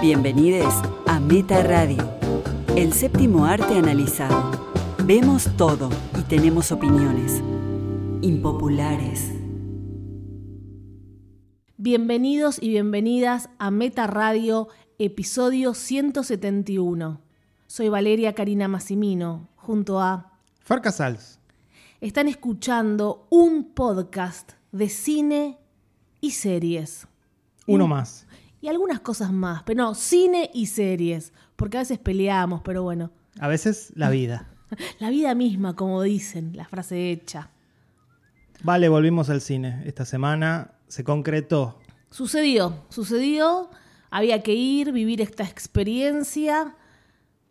Bienvenidos a Meta Radio, el séptimo arte analizado. Vemos todo y tenemos opiniones impopulares. Bienvenidos y bienvenidas a Meta Radio, episodio 171. Soy Valeria Karina Massimino, junto a... Far Casals. Están escuchando un podcast de cine y series. Uno más. Y algunas cosas más, pero no, cine y series, porque a veces peleamos, pero bueno. A veces la vida. La vida misma, como dicen, la frase hecha. Vale, volvimos al cine. Esta semana se concretó. Sucedió, sucedió, había que ir, vivir esta experiencia.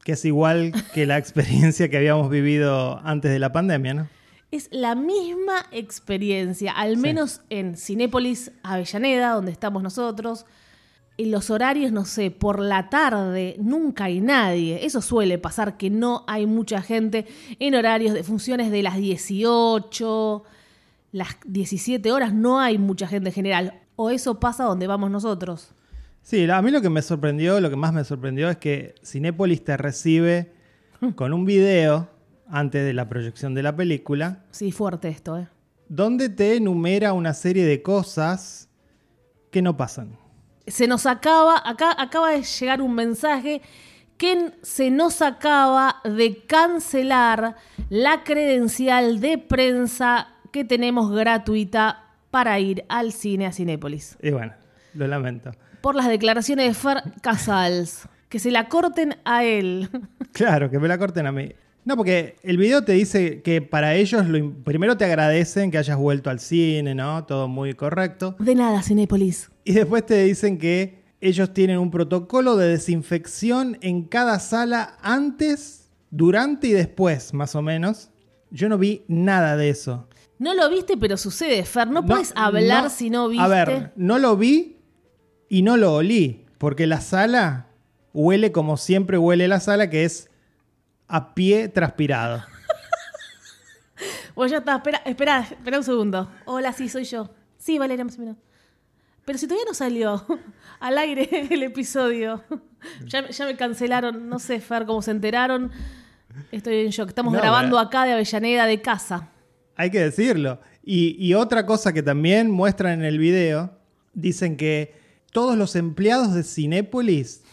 Que es igual que la experiencia que habíamos vivido antes de la pandemia, ¿no? Es la misma experiencia, al menos en Cinépolis Avellaneda, donde estamos nosotros. En los horarios, no sé, por la tarde nunca hay nadie. Eso suele pasar, que no hay mucha gente en horarios de funciones de las 18, las 17 horas, no hay mucha gente en general. O eso pasa donde vamos nosotros. Sí, a mí lo que me sorprendió, lo que más me sorprendió es que Cinépolis te recibe con un video antes de la proyección de la película. Sí, fuerte esto, ¿eh? Donde te enumera una serie de cosas que no pasan se nos acaba, acá acaba de llegar un mensaje que se nos acaba de cancelar la credencial de prensa que tenemos gratuita para ir al cine a Cinépolis. Y bueno, lo lamento. Por las declaraciones de Fer Casals. Que se la corten a él. Claro, que me la corten a mí. No, porque el video te dice que para ellos lo, primero te agradecen que hayas vuelto al cine, ¿no? Todo muy correcto. De nada, Cinépolis. Y después te dicen que ellos tienen un protocolo de desinfección en cada sala antes, durante y después, más o menos. Yo no vi nada de eso. No lo viste, pero sucede, Fer. No, puedes hablar si no viste. A ver, no lo vi y no lo olí, porque la sala huele como siempre huele la sala, que es a pie transpirado. Bueno, ya está, espera, espera, espera un segundo. Hola, sí, soy yo. Sí, Valeria, más o menos. Pero si todavía no salió al aire el episodio. Ya, me cancelaron, no sé, Fer, cómo se enteraron. Estoy en shock. Estamos grabando acá de Avellaneda de casa. Hay que decirlo. Y, y otra cosa que también muestran en el video, dicen que todos los empleados de Cinépolis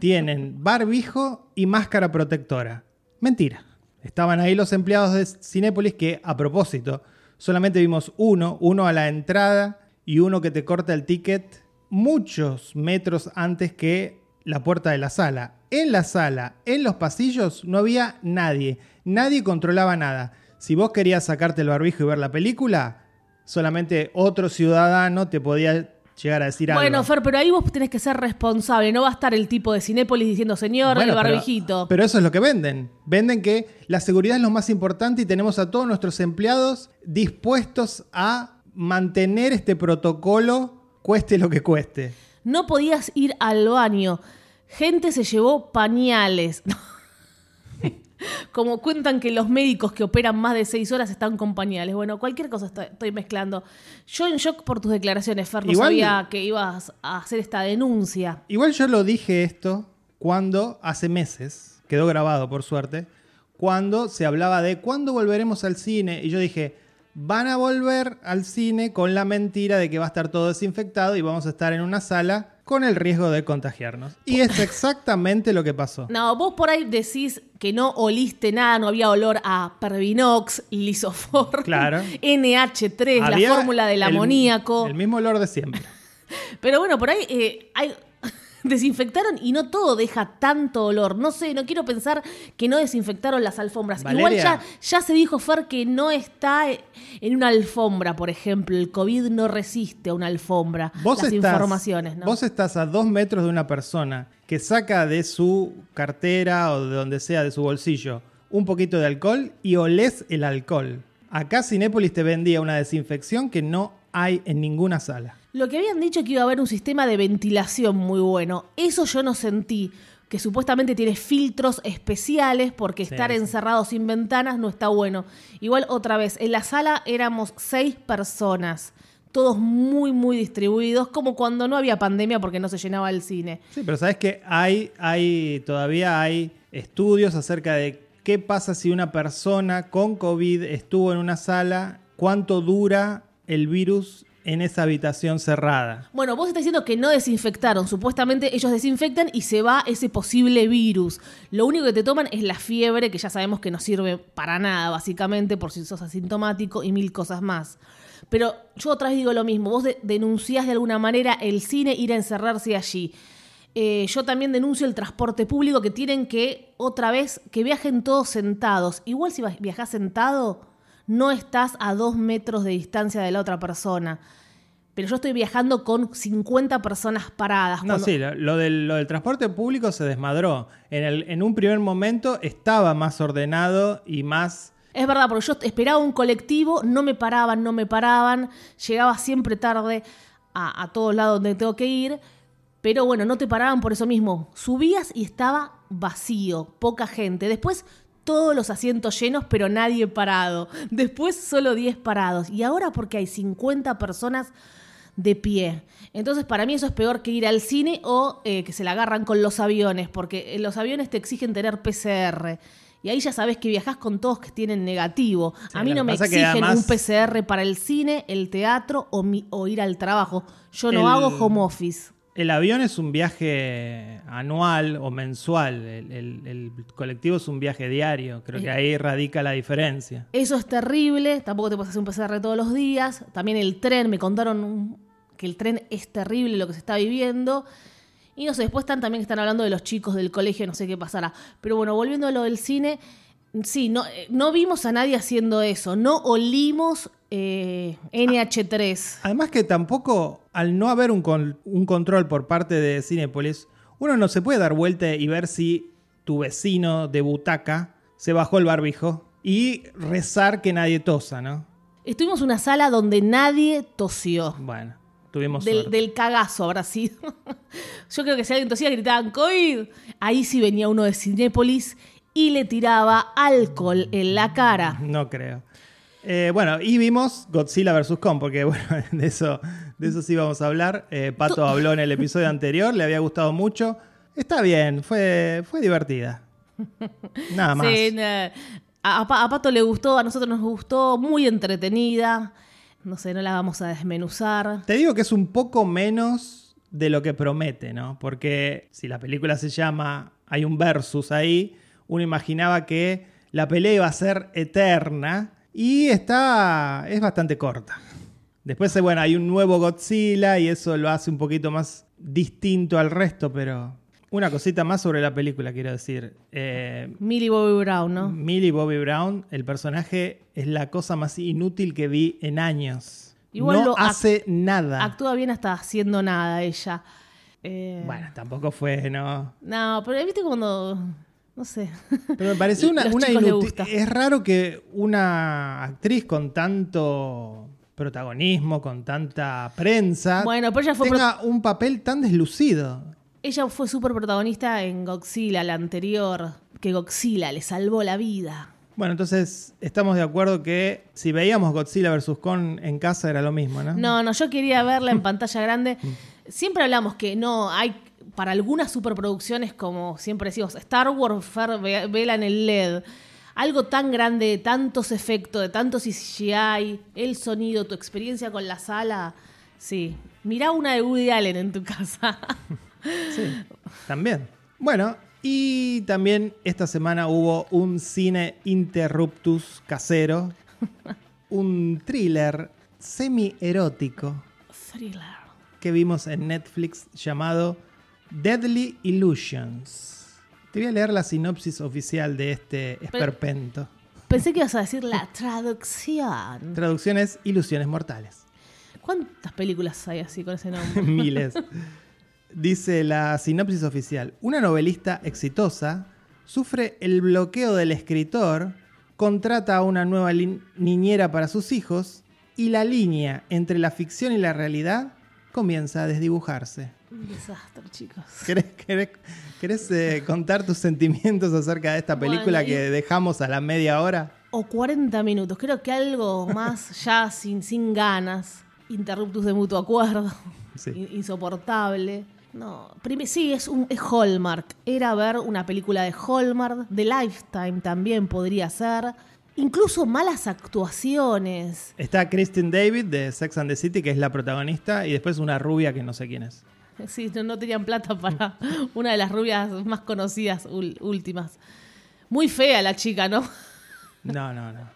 tienen barbijo y máscara protectora. Mentira. Estaban ahí los empleados de Cinépolis que, a propósito, solamente vimos uno, uno a la entrada y uno que te corta el ticket muchos metros antes que la puerta de la sala. En la sala, en los pasillos, no había nadie. Nadie controlaba nada. Si vos querías sacarte el barbijo y ver la película, solamente otro ciudadano te podía llegar a decir algo. Bueno, Fer, pero ahí vos tenés que ser responsable. No va a estar el tipo de Cinépolis diciendo, señor, el barbijito. Pero, eso es lo que venden. Venden que la seguridad es lo más importante y tenemos a todos nuestros empleados dispuestos a mantener este protocolo, cueste lo que cueste. No podías ir al baño. Gente se llevó pañales. Como cuentan que los médicos que operan más de seis horas están con pañales. Bueno, cualquier cosa estoy, mezclando. Yo en shock por tus declaraciones, Fer, no sabía que ibas a hacer esta denuncia. Igual yo lo dije esto cuando hace meses, quedó grabado por suerte, cuando se hablaba de cuándo volveremos al cine. Y yo dije, van a volver al cine con la mentira de que va a estar todo desinfectado y vamos a estar en una sala con el riesgo de contagiarnos. Y es exactamente lo que pasó. No, vos por ahí decís que no oliste nada, no había olor a Pervinox, Lisofor, claro. NH3, la fórmula del amoníaco. El mismo olor de siempre. Pero bueno, por ahí eh, hay desinfectaron y no todo deja tanto olor. No sé, no quiero pensar que no desinfectaron las alfombras. Igual ya, ya se dijo, Fer, que no está en una alfombra, por ejemplo. El COVID no resiste a una alfombra. Vos las informaciones, ¿no? Vos estás a dos metros de una persona que saca de su cartera o de donde sea, de su bolsillo, un poquito de alcohol y olés el alcohol. Acá Cinépolis te vendía una desinfección que no hay en ninguna sala. Lo que habían dicho que iba a haber un sistema de ventilación muy bueno, eso yo no sentí, que supuestamente tiene filtros especiales porque estar encerrado sin ventanas no está bueno. Igual otra vez, en la sala éramos seis personas. todos muy, muy distribuidos, como cuando no había pandemia porque no se llenaba el cine. Sí, pero sabes que hay, hay, todavía hay estudios acerca de qué pasa si una persona con COVID estuvo en una sala, cuánto dura el virus en esa habitación cerrada. Bueno, vos estás diciendo que no desinfectaron. Supuestamente ellos desinfectan y se va ese posible virus. Lo único que te toman es la fiebre, que ya sabemos que no sirve para nada, básicamente, por si sos asintomático y mil cosas más. Pero yo otra vez digo lo mismo. Vos de denunciás de alguna manera el cine ir a encerrarse allí. Eh, yo también denuncio el transporte público que tienen que, otra vez, que viajen todos sentados. Igual si viajás sentado, no estás a dos metros de distancia de la otra persona. Pero yo estoy viajando con 50 personas paradas. No, sí, lo, del, lo, del, transporte público se desmadró. En, el, en un primer momento estaba más ordenado y más... Es verdad, porque yo esperaba un colectivo, no me paraban, no me paraban, llegaba siempre tarde a, a todos lados donde tengo que ir, pero bueno, no te paraban por eso mismo. Subías y estaba vacío, poca gente. Después todos los asientos llenos, pero nadie parado. Después solo 10 parados. Y ahora porque hay 50 personas de pie. Entonces, para mí eso es peor que ir al cine o eh, que se la agarran con los aviones, porque los aviones te exigen tener PCR. Y ahí ya sabes que viajas con todos que tienen negativo. a mí no me exigen un PCR para el cine, el teatro o, o ir al trabajo. Yo no hago home office. El avión es un viaje anual o mensual. El, colectivo es un viaje diario. Creo que ahí radica la diferencia. Eso es terrible. Tampoco te puedes hacer un PCR todos los días. También el tren. Me contaron que el tren es terrible lo que se está viviendo. Y no sé, después están también están hablando de los chicos del colegio, no sé qué pasará. Pero bueno, volviendo a lo del cine, sí, no, eh, no vimos a nadie haciendo eso. No olimos eh, NH3. Además que tampoco, al no haber un, un control por parte de Cinepolis, uno no se puede dar vuelta y ver si tu vecino de butaca se bajó el barbijo y rezar que nadie tosa, ¿no? Estuvimos en una sala donde nadie tosió. Bueno, tuvimos del, del cagazo habrá sido. Yo creo que si alguien tosía gritaban COVID. Ahí sí venía uno de Cinépolis y le tiraba alcohol en la cara. No creo. Eh, bueno, y vimos Godzilla vs. Kong, porque bueno, de eso, de eso sí vamos a hablar. Eh, Pato habló en el episodio anterior, le había gustado mucho. Está bien, fue, fue divertida. Nada más. Sí, a, a, Pato le gustó, a nosotros nos gustó, muy entretenida. No sé, no la vamos a desmenuzar. Te digo que es un poco menos de lo que promete, ¿no? Porque si la película se llama, hay un versus ahí, uno imaginaba que la pelea iba a ser eterna y está. es bastante corta. Después, bueno, hay un nuevo Godzilla y eso lo hace un poquito más distinto al resto, pero. Una cosita más sobre la película, quiero decir. Eh, Millie Bobby Brown, ¿no? Millie Bobby Brown, el personaje es la cosa más inútil que vi en años. Igual no hace nada. Actúa bien hasta haciendo nada ella. Eh, bueno, tampoco fue, ¿no? No, pero viste cuando no sé. Pero me parece una, una Es raro que una actriz con tanto protagonismo, con tanta prensa, bueno, pero ella fue tenga un papel tan deslucido. Ella fue súper protagonista en Godzilla, la anterior, que Godzilla le salvó la vida. Bueno, entonces estamos de acuerdo que si veíamos Godzilla vs. Kong en casa era lo mismo, ¿no? No, no, yo quería verla en pantalla grande. Siempre hablamos que no, hay para algunas superproducciones como siempre decimos, Star Wars, vela en el LED, algo tan grande, de tantos efectos, de tantos CGI, el sonido, tu experiencia con la sala, sí. Mirá una de Woody Allen en tu casa. sí, también. Bueno, y también esta semana hubo un cine interruptus casero, un thriller semi-erótico. Thriller. Que vimos en Netflix llamado Deadly Illusions. Te voy a leer la sinopsis oficial de este esperpento. Pensé que ibas a decir la traducción. Traducción es Ilusiones Mortales. ¿Cuántas películas hay así con ese nombre? Miles. Dice la sinopsis oficial. Una novelista exitosa sufre el bloqueo del escritor, contrata a una nueva niñera para sus hijos y la línea entre la ficción y la realidad comienza a desdibujarse. Un desastre, chicos. ¿Querés, eh, contar tus sentimientos acerca de esta película que dejamos a la media hora? O 40 minutos, creo que algo más ya sin, sin ganas. interruptus de mutuo acuerdo, Sí. insoportable. No, sí, es, un, es Hallmark. Era ver una película de Hallmark, de Lifetime también podría ser. Incluso malas actuaciones. Está Kristen David de Sex and the City, que es la protagonista, y después una rubia que no sé quién es. Sí, no, no tenían plata para una de las rubias más conocidas últimas. Muy fea la chica, ¿no? No, no, no.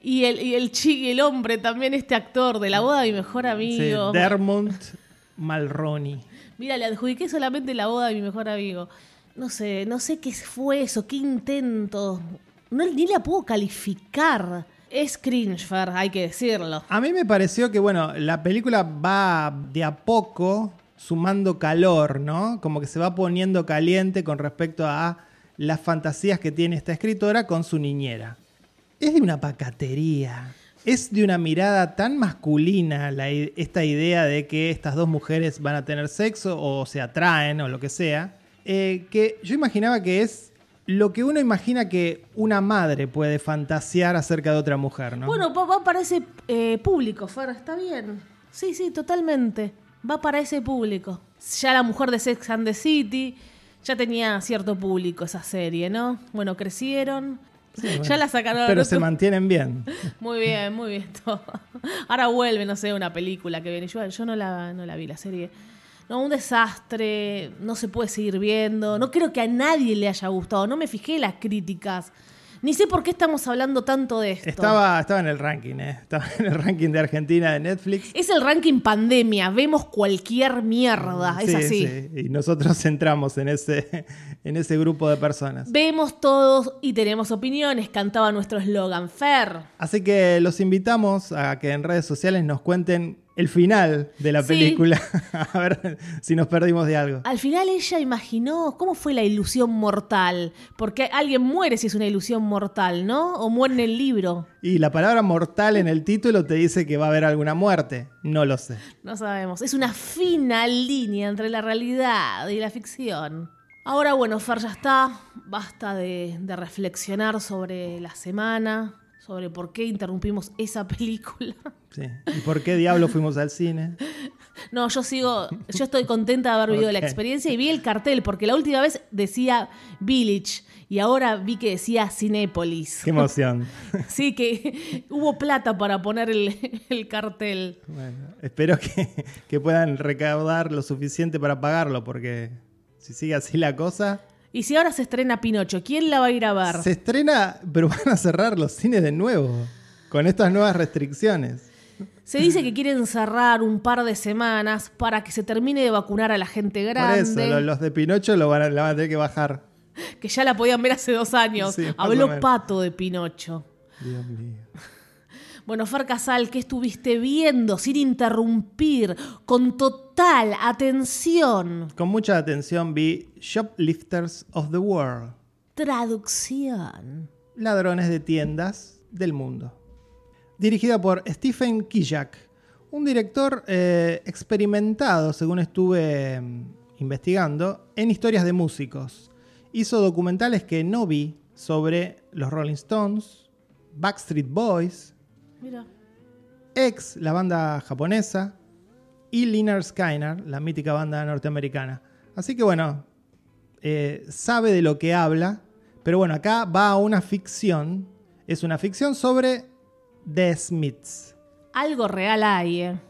Y el, y el chi- y el hombre también, este actor de la boda de mi mejor Sí, amigo. Dermont Mulroney. Mira, le adjudiqué solamente la boda de mi mejor amigo. No sé, no sé qué fue eso, qué intento. No, ni la puedo calificar. Es cringe, Fer, hay que decirlo. A mí me pareció que, bueno, la película va de a poco sumando calor, ¿no? Como que se va poniendo caliente con respecto a las fantasías que tiene esta escritora con su niñera. Es de una pacatería. Es de una mirada tan masculina la esta idea de que estas dos mujeres van a tener sexo o se atraen o lo que sea, eh, que yo imaginaba que es lo que uno imagina que una madre puede fantasear acerca de otra mujer, ¿no? Bueno, va, va para ese eh, público, Fer, está bien. Sí, sí, totalmente. Va para ese público. Ya la mujer de Sex and the City ya tenía cierto público esa serie, ¿no? Bueno, crecieron. bueno. Ya la sacaron. Pero se mantienen bien. Muy bien, muy bien todo. Ahora vuelve, no sé, una película que viene. Yo, yo no, la, no la vi, la serie. No, un desastre, no se puede seguir viendo. No creo que a nadie le haya gustado. No me fijé en las críticas. Ni sé por qué estamos hablando tanto de esto. Estaba, estaba en el ranking, ¿eh? Estaba en el ranking de Argentina de Netflix. Es el ranking pandemia. Vemos cualquier mierda. Es Sí, así. sí, Y nosotros entramos en ese, en ese grupo de personas. Vemos todos y tenemos opiniones. Cantaba nuestro eslogan Fer. Así que los invitamos a que en redes sociales nos cuenten el final de la Sí. película. a ver si nos perdimos de algo. Al final ella imaginó cómo fue la ilusión mortal. Porque alguien muere si es una ilusión mortal, ¿no? O muere en el libro. Y la palabra mortal en el título te dice que va a haber alguna muerte. No lo sé. No sabemos. Es una fina línea entre la realidad y la ficción. Ahora, bueno, Fer ya está. Basta de, de reflexionar sobre la semana, sobre por qué interrumpimos esa película. Sí. ¿Y por qué diablo fuimos al cine? No, yo sigo, yo estoy contenta de haber vivido la experiencia y vi el cartel, porque la última vez decía Village y ahora vi que decía Cinépolis. Qué emoción. Sí, que hubo plata para poner el, el cartel. Bueno, espero que, que puedan recaudar lo suficiente para pagarlo, porque si sigue así la cosa, Y si ahora se estrena Pinocho, ¿quién la va a ir a ver? se estrena, pero van a cerrar los cines de nuevo, con estas nuevas restricciones. Se dice que quieren cerrar un par de semanas para que se termine de vacunar a la gente Por grande, eso, lo- los de Pinocho lo van a, la van a tener que bajar. que ya la podían ver hace dos años. Sí, Habló. Pato de Pinocho. Dios mío. Bueno, Fer Casal, ¿qué estuviste viendo sin interrumpir, con total atención? Con mucha atención vi Shoplifters of the World, Traducción. ladrones de tiendas del mundo. Dirigida por Stephen Kijak, un director eh, experimentado, según estuve mm, investigando, en historias de músicos. Hizo documentales que no vi sobre los Rolling Stones, Backstreet Boys, Mira. X, la banda japonesa, y Lynyrd Skynyrd, la mítica banda norteamericana. Así que bueno, eh, sabe de lo que habla, pero bueno, acá va a una ficción. Es una ficción sobre The Smiths. Algo real hay, ¿eh?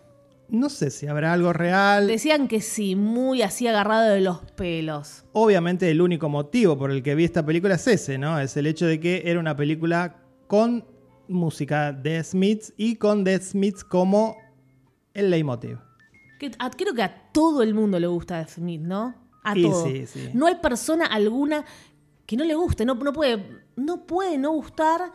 No sé si habrá algo real. Decían que sí, muy así agarrado de los pelos. Obviamente el único motivo por el que vi esta película es ese, ¿no? Es el hecho de que era una película con música de Smiths y con The Smiths como el leitmotiv. Que a- creo que a todo el mundo le gusta Smith, ¿no? A todo. sí, sí. No hay persona alguna que no le guste, no, no, puede, no puede no gustar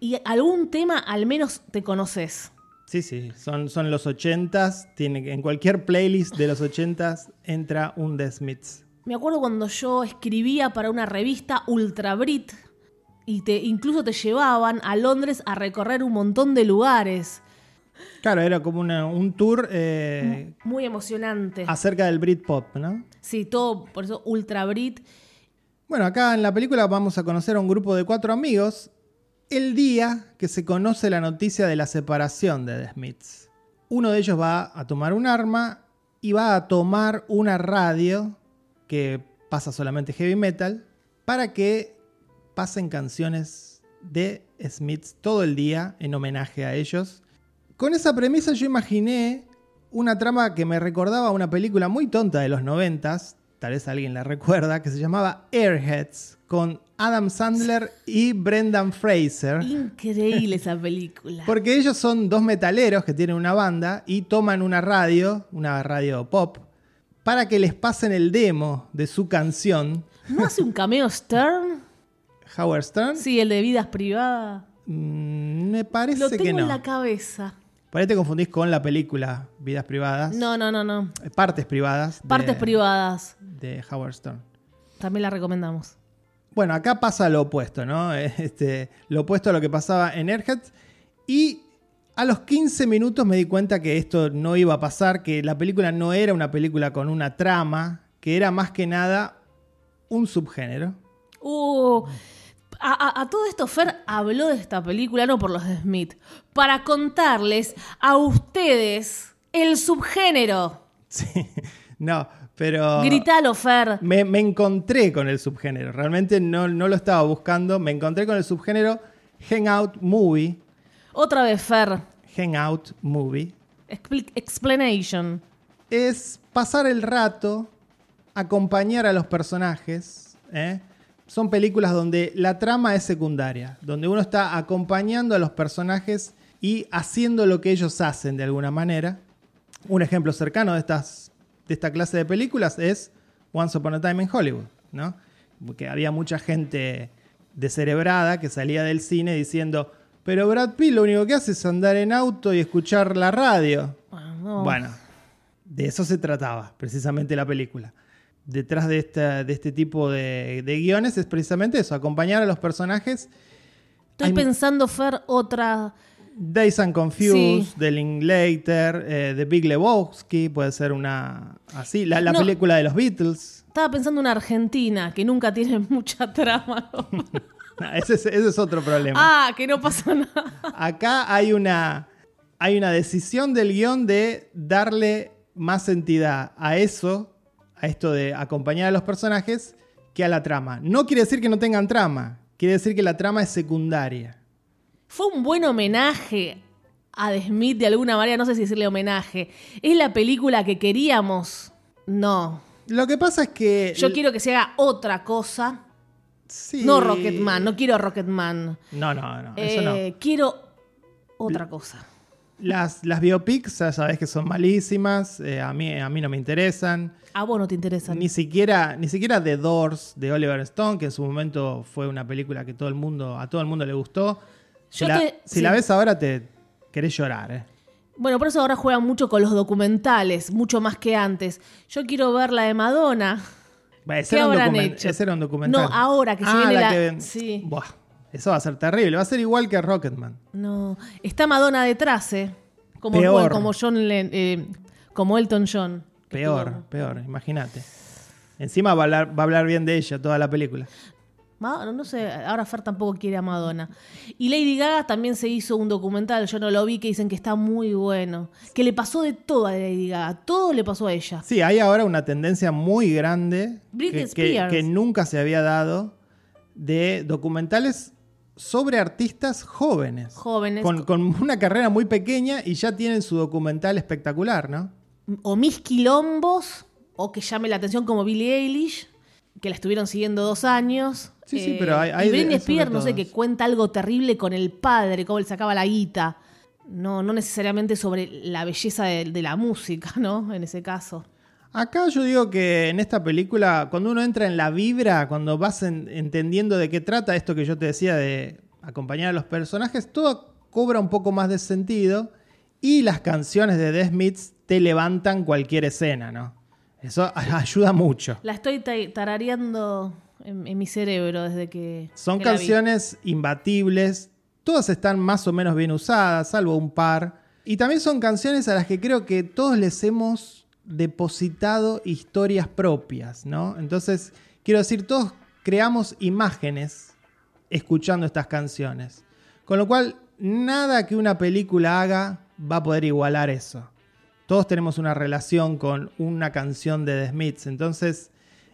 y algún tema al menos te conoces. Sí, sí, son, son los ochentas. Tiene, que- en cualquier playlist de los ochentas entra un The Smiths. Me acuerdo cuando yo escribía para una revista Ultra Brit y te, incluso te llevaban a Londres a recorrer un montón de lugares. Claro, era como una- un tour eh, Muy emocionante. acerca del Britpop, ¿no? Sí, todo, por eso Ultra Brit. Bueno, acá en la película vamos a conocer a un grupo de cuatro amigos el día que se conoce la noticia de la separación de The Smiths. uno de ellos va a tomar un arma y va a tomar una radio que pasa solamente heavy metal para que pasen canciones de Smiths todo el día en homenaje a ellos. Con esa premisa yo imaginé una trama que me recordaba a una película muy tonta de los noventas, tal vez alguien la recuerda, que se llamaba Airheads, con Adam Sandler y Brendan Fraser. Increíble esa película. Porque ellos son dos metaleros que tienen una banda y toman una radio, una radio pop, para que les pasen el demo de su canción. ¿No hace un cameo Stern? Howard Stern. Sí, el de vidas privadas. Mm, me parece Lo tengo que no. en la cabeza. Por ahí te confundís con la película Vidas Privadas. No, no, no, no. Eh, Partes privadas. de- Partes privadas. De Howard Stern. También la recomendamos. Bueno, acá pasa lo opuesto, ¿no? Este, lo opuesto a lo que pasaba en Airhead. Y a los 15 minutos me di cuenta que esto no iba a pasar, que la película no era una película con una trama, que era más que nada un subgénero. Uh, a, a- a todo esto, Fer habló de esta película, no por los de Smith, para contarles a ustedes el subgénero. Sí, no, pero... Gritalo, Fer. Me, me encontré con el subgénero. Realmente no, no lo estaba buscando. Me encontré con el subgénero Hangout Movie. Otra vez, Fer. Hangout Movie. Explanation. Es pasar el rato, acompañar a los personajes. ¿eh? Son películas donde la trama es secundaria, donde uno está acompañando a los personajes y haciendo lo que ellos hacen de alguna manera. Un ejemplo cercano de, estas, de esta clase de películas es Once Upon a Time in Hollywood, ¿no? Porque había mucha gente descerebrada que salía del cine diciendo, pero Brad Pitt lo único que hace es andar en auto y escuchar la radio. Bueno, no. Bueno, de eso se trataba precisamente la película. Detrás de, esta- de este tipo de, de guiones es precisamente eso, acompañar a los personajes. Estoy hay- pensando, Fer, otra. Days and Confused, Sí. The Linklater, eh, The Big Lebowski, puede ser una así, la, la No. película de los Beatles. Estaba pensando en una Argentina que nunca tiene mucha trama. ¿no? No, ese, es, ese es otro problema. ah, que no pasa nada. Acá hay una, hay una decisión del guion de darle más entidad a eso, a esto de acompañar a los personajes, que a la trama. No quiere decir que no tengan trama, quiere decir que la trama es secundaria. Fue un buen homenaje a The Smith de alguna manera, no sé si decirle homenaje. ¿Es la película que queríamos? No. Lo que pasa es que... Yo quiero que se haga otra cosa. Sí. No Rocketman, no quiero Rocketman. No, no, no, eso no. Eh, Quiero otra cosa. Las, las biopics, ya sabes que son malísimas, eh, a, mí, a mí no me interesan. A vos no te interesa. Ni siquiera, ni siquiera The Doors de Oliver Stone, que en su momento fue una película que todo el mundo, a todo el mundo le gustó. Si, Yo la, te- si sí. la ves ahora te querés llorar, ¿eh? Bueno, por eso ahora juegan mucho con los documentales, mucho más que antes. Yo quiero ver la de Madonna. Bueno, ese ¿Qué era habrán hecho? ese era un documental. No, ahora que se Ah, viene la- que- sí. Buah, eso va a ser terrible. Va a ser igual que Rocketman. No. Está Madonna detrás, ¿eh? Como, Peor. bueno, como John Len- eh, como Elton John. Peor, estuvo- peor, imagínate. Encima va a, hablar, va a hablar bien de ella toda la película. No sé, ahora Fer tampoco quiere a Madonna. Y Lady Gaga también se hizo un documental, yo no lo vi, que dicen que está muy bueno. Que le pasó de todo a Lady Gaga, todo le pasó a ella. Sí, hay ahora una tendencia muy grande que, que nunca se había dado de documentales sobre artistas jóvenes. Jóvenes. Con, con una carrera muy pequeña y ya tienen su documental espectacular, ¿no? o mis quilombos, o que llame la atención como Billie Eilish, que la estuvieron siguiendo dos años. Eh, Sí, sí, pero hay- hay y Britney Spears, no sé, que cuenta algo terrible con el padre, cómo él sacaba la guita. No, no necesariamente sobre la belleza de, de la música, ¿no? En ese caso. Acá yo digo que en esta película, cuando uno entra en la vibra, cuando vas en- entendiendo de qué trata esto que yo te decía de acompañar a los personajes, todo cobra un poco más de sentido y las canciones de The Smiths te levantan cualquier escena, ¿no? Eso ayuda mucho. La estoy ta- tarareando en, en mi cerebro desde que. Son que canciones imbatibles, todas están más o menos bien usadas, salvo un par. Y también son canciones a las que creo que todos les hemos depositado historias propias, ¿no? Entonces, quiero decir, todos creamos imágenes escuchando estas canciones. Con lo cual, nada que una película haga va a poder igualar eso. Todos tenemos una relación con una canción de The Smiths, entonces,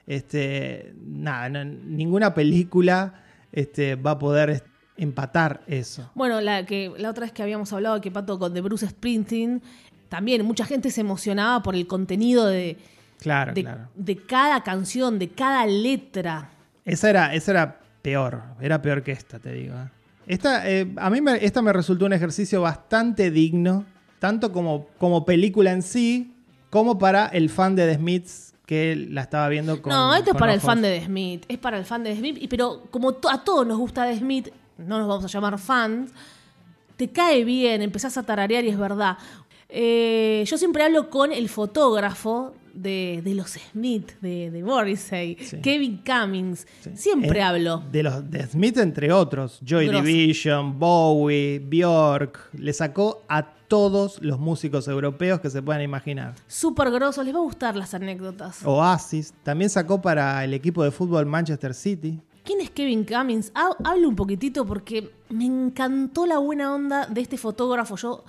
este, nada, no- ninguna película este, va a poder empatar eso. Bueno, la, que, la otra vez que habíamos hablado que Pato con de Bruce Springsteen, también mucha gente se emocionaba por el contenido de, Claro, de, claro. de cada canción, de cada letra. Esa era, esa era peor, era peor que esta, te digo. ¿eh? Esta, eh, a mí me, esta me resultó un ejercicio bastante digno, tanto como, como película en sí, como para el fan de The Smiths que la estaba viendo con. no, esto es para el fan de The Smith, es para el fan de The Smith, pero como a todos nos gusta The Smith, no nos vamos a llamar fans, te cae bien, empezás a tararear y es verdad. Eh, yo siempre hablo con el fotógrafo de, de los Smith, de, de Morrissey, Sí. Kevin Cummings. Siempre Eh, hablo. De los de Smith, entre otros. Joy. Division, Bowie, Bjork. Le sacó a todos los músicos europeos que se puedan imaginar. Súper grosso, les va a gustar las anécdotas. Oasis. También sacó para el equipo de fútbol Manchester City. ¿Quién es Kevin Cummings? Ha- Hablo un poquitito porque me encantó la buena onda de este fotógrafo. Yo,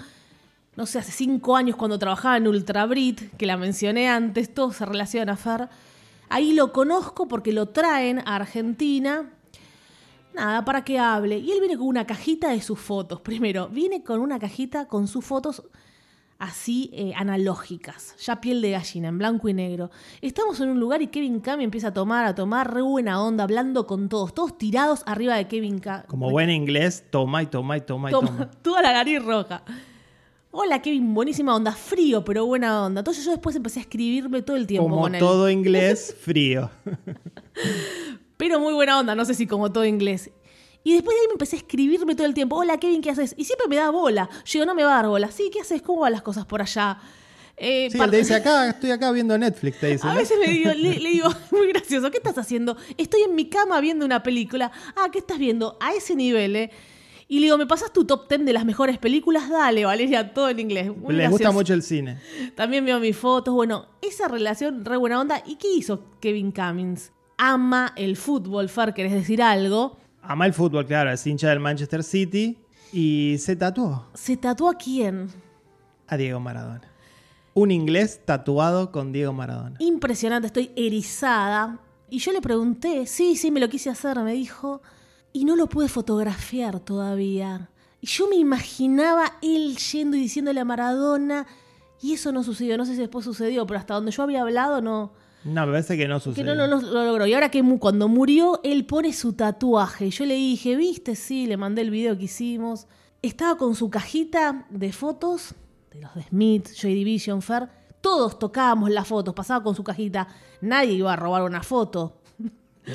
no sé, hace cinco años cuando trabajaba en Ultra Brit, que la mencioné antes, todo se relaciona a Fer. Ahí lo conozco porque lo traen a Argentina. Nada, para que hable. Y él viene con una cajita de sus fotos. Primero, viene con una cajita con sus fotos así eh, analógicas, ya piel de gallina, en blanco y negro. Estamos en un lugar y Kevin Cami empieza a tomar, a tomar re buena onda, hablando con todos, todos tirados arriba de Kevin Cami. Como buen inglés, toma y toma y toma y Toma, toma. toda la nariz roja. Hola Kevin, buenísima onda, frío, pero buena onda. Entonces yo después empecé a escribirme todo el tiempo Como con él. todo inglés, frío. Pero muy buena onda, no sé si como todo inglés. Y después de ahí me empecé a escribirme todo el tiempo. Hola Kevin, ¿qué haces? Y siempre me da bola. Yo digo, no me va a dar bola. Sí, ¿qué haces? ¿Cómo van las cosas por allá? Eh, Sí, te dice acá, estoy acá viendo Netflix, te dice. A ¿no? veces me digo- le, le digo, muy gracioso, ¿qué estás haciendo? Estoy en mi cama viendo una película. Ah, ¿qué estás viendo? A ese nivel, ¿eh? Y le digo, ¿me pasas tu top 10 de las mejores películas? Dale, Valeria, todo en inglés. Muy Les gusta mucho el cine. También veo mis fotos. Bueno, esa relación re buena onda. ¿Y qué hizo Kevin Cummings? Ama el fútbol, Fer, ¿querés decir algo? Ama el fútbol, claro, es hincha del Manchester City y se tatuó ¿Se tatuó a quién? a Diego Maradona. Un inglés tatuado con Diego Maradona. Impresionante, estoy erizada. Y yo le pregunté, sí, sí, me lo quise hacer, me dijo, y no lo pude fotografiar todavía. Y yo me imaginaba él yendo y diciéndole a Maradona, y eso no sucedió, no sé si después sucedió, pero hasta donde yo había hablado no, No, me parece que no que sucedió. no, no, no lo logró. Y ahora que mu- cuando murió, él pone su tatuaje. Yo le dije, viste, sí, le mandé el video que hicimos. Estaba con su cajita de fotos, de los de Smith, Joy Division, Fair. Todos tocábamos las fotos, pasaba con su cajita. Nadie iba a robar una foto.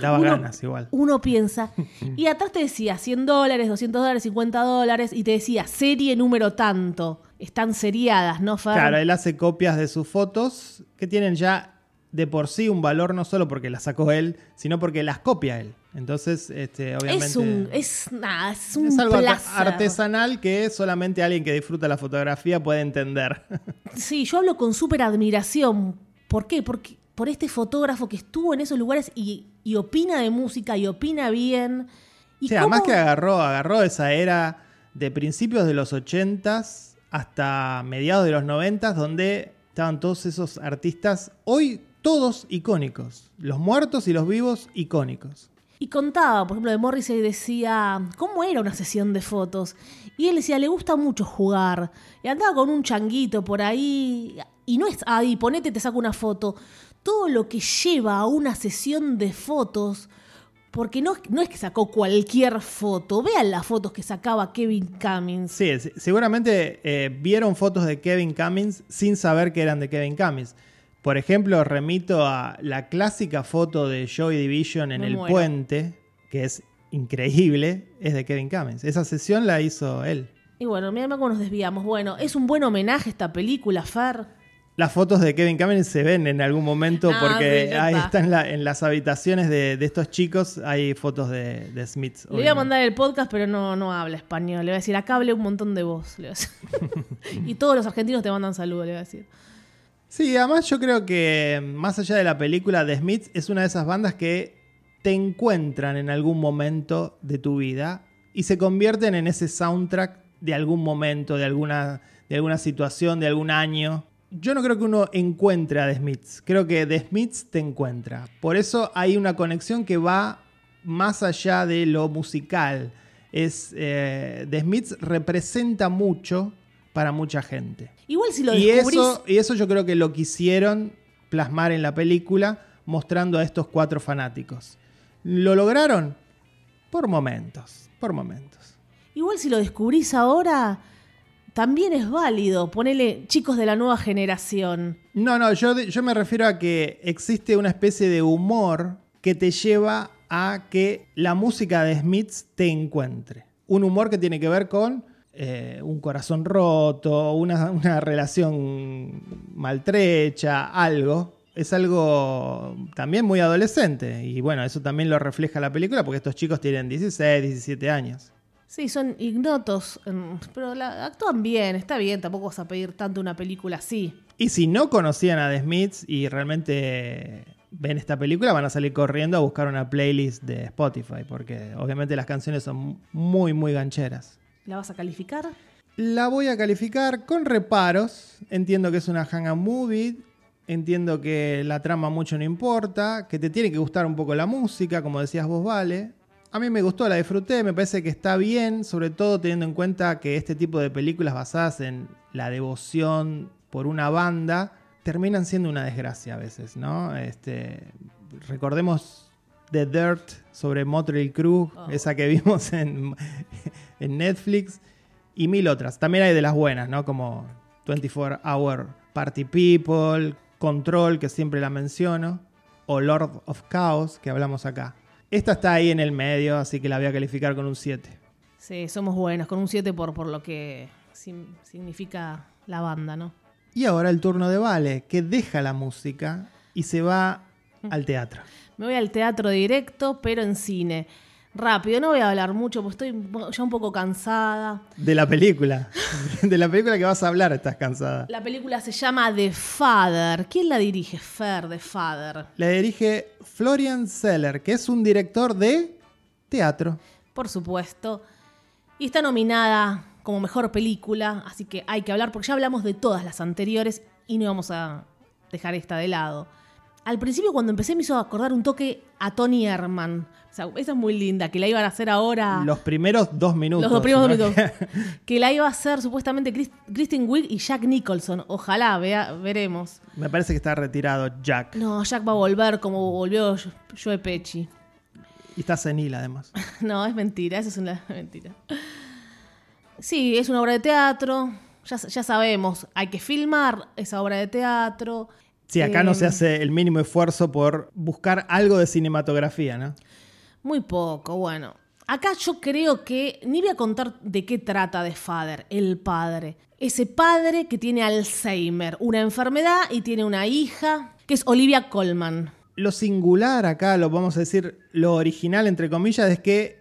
Daba Uno- ganas igual. Uno piensa. Y atrás te decía 100 dólares, 200 dólares, 50 dólares. Y te decía serie número tanto. Están seriadas, ¿no, Fer? Claro, él hace copias de sus fotos que tienen ya de por sí un valor no solo porque las sacó él, sino porque las copia él. Entonces, este, obviamente. es un. Es nada, es un es algo placer. artesanal que solamente alguien que disfruta la fotografía puede entender. Sí, yo hablo con súper admiración. ¿Por qué? Porque por este fotógrafo que estuvo en esos lugares y, y opina de música y opina bien. Y Sí, además cómo- que agarró, agarró esa era de principios de los 80s hasta mediados de los 90s, donde estaban todos esos artistas, hoy todos icónicos. Los muertos y los vivos icónicos. Y contaba, por ejemplo, de Morrissey decía cómo era una sesión de fotos. Y él decía, le gusta mucho jugar. Y andaba con un changuito por ahí. Y no es, ahí, ponete, te saco una foto. Todo lo que lleva a una sesión de fotos. Porque no, no es que sacó cualquier foto. Vean las fotos que sacaba Kevin Cummings. Sí, se- seguramente eh, vieron fotos de Kevin Cummings sin saber que eran de Kevin Cummings. Por ejemplo, remito a la clásica foto de Joy Division en Me el muero. puente, que es increíble, es de Kevin Cummings. Esa sesión la hizo él. Y bueno, mira cómo nos desviamos. Bueno, es un buen homenaje esta película, Fer. Las fotos de Kevin Cummings se ven en algún momento Ah, porque ahí está. están en, la- en las habitaciones de, de estos chicos, hay fotos de, de Smiths. Le voy a mandar el podcast, pero no, no habla español. Le voy a decir, acá hable un montón de voz. le voy a decir. y todos los argentinos te mandan saludos, le voy a decir. Sí, además yo creo que más allá de la película de Smiths, es una de esas bandas que te encuentran en algún momento de tu vida y se convierten en ese soundtrack de algún momento, de alguna, de alguna situación, de algún año. Yo no creo que uno encuentre a The Smiths, creo que The Smiths te encuentra. Por eso hay una conexión que va más allá de lo musical. Es, eh, The Smiths representa mucho para mucha gente. Igual si lo Y descubrís... eso, y eso yo creo que lo quisieron plasmar en la película, mostrando a estos cuatro fanáticos. ¿Lo lograron? Por momentos, por momentos. Igual si lo descubrís ahora, también es válido. Ponele chicos de la nueva generación. No, no, yo, yo me refiero a que existe una especie de humor que te lleva a que la música de Smiths te encuentre. Un humor que tiene que ver con eh, un corazón roto, una, una relación maltrecha, algo. Es algo también muy adolescente. Y bueno, eso también lo refleja la película porque estos chicos tienen 16, 17 años. Sí, son ignotos, pero la- actúan bien, está bien, tampoco vas a pedir tanto una película así. Y si no conocían a The Smiths y realmente ven esta película, van a salir corriendo a buscar una playlist de Spotify, porque obviamente las canciones son muy, muy gancheras. ¿La vas a calificar? La voy a calificar con reparos. Entiendo que es una hang movie. Entiendo que la trama mucho no importa. Que te tiene que gustar un poco la música, como decías vos, Vale. A mí me gustó, la disfruté. Me parece que está bien, sobre todo teniendo en cuenta que este tipo de películas basadas en la devoción por una banda terminan siendo una desgracia a veces, ¿no? Este, recordemos The Dirt sobre Motley Crue, Oh. esa que vimos en, en Netflix y mil otras. También hay de las buenas, ¿no? Como 24 Hour Party People, Control, que siempre la menciono, o Lord of Chaos, que hablamos acá. Esta está ahí en el medio, así que la voy a calificar con un 7. Sí, somos buenos, con un 7 por, por lo que sim- significa la banda, ¿no? Y ahora el turno de Vale, que deja la música y se va al teatro. Me voy al teatro directo, pero en cine. Rápido, no voy a hablar mucho, porque estoy ya un poco cansada. De la película. De la película que vas a hablar, estás cansada. La película se llama The Father. ¿Quién la dirige? Fer, The Father. La dirige Florian Seller, que es un director de teatro. Por supuesto. Y está nominada como mejor película, así que hay que hablar, porque ya hablamos de todas las anteriores y no vamos a dejar esta de lado. Al principio, cuando empecé, me hizo acordar un toque a Tony Herman. O sea, esa es muy linda, que la iban a hacer ahora. Los primeros dos minutos. Los dos primeros dos minutos. que la iba a hacer supuestamente Chris- Kristen Wiig y Jack Nicholson. Ojalá, vea, veremos. Me parece que está retirado Jack. No, Jack va a volver como volvió Joe Pesci. Y está senil, además. No, es mentira, eso es una mentira. Sí, es una obra de teatro. Ya, ya sabemos, hay que filmar esa obra de teatro. Sí, acá no se hace el mínimo esfuerzo por buscar algo de cinematografía, ¿no? Muy poco, bueno. Acá yo creo que ni voy a contar de qué trata de Father, el padre. Ese padre que tiene Alzheimer, una enfermedad y tiene una hija, que es Olivia Colman. Lo singular acá, lo vamos a decir, lo original, entre comillas, es que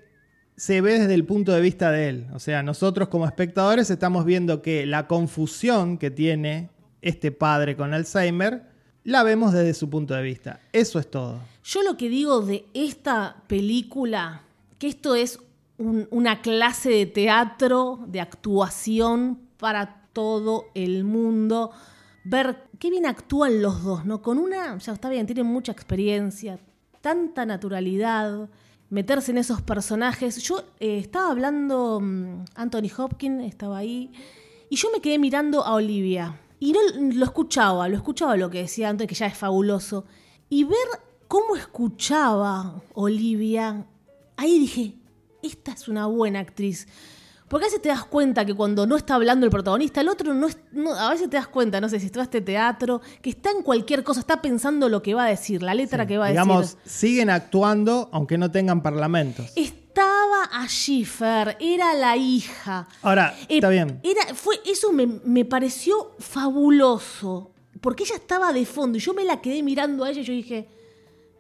se ve desde el punto de vista de él. O sea, nosotros como espectadores estamos viendo que la confusión que tiene este padre con Alzheimer, la vemos desde su punto de vista. Eso es todo. Yo lo que digo de esta película, que esto es un- una clase de teatro, de actuación para todo el mundo. Ver qué bien actúan los dos, ¿no? Con una, ya está bien, tienen mucha experiencia, tanta naturalidad, meterse en esos personajes. Yo eh, estaba hablando, mm, Anthony Hopkins estaba ahí, y yo me quedé mirando a Olivia. Y no lo escuchaba, lo escuchaba lo que decía antes, que ya es fabuloso. Y ver cómo escuchaba Olivia, ahí dije, esta es una buena actriz. Porque a veces te das cuenta que cuando no está hablando el protagonista, el otro no es. no- a veces te das cuenta, no sé, si estudiaste teatro, que está en cualquier cosa, está pensando lo que va a decir, la letra que va a Digamos, decir. siguen actuando aunque no tengan parlamentos. Estaba allí, Fer, era la hija. Ahora, Eh, está bien. Era, fue, eso me, me pareció fabuloso. Porque ella estaba de fondo y yo me la quedé mirando a ella y yo dije,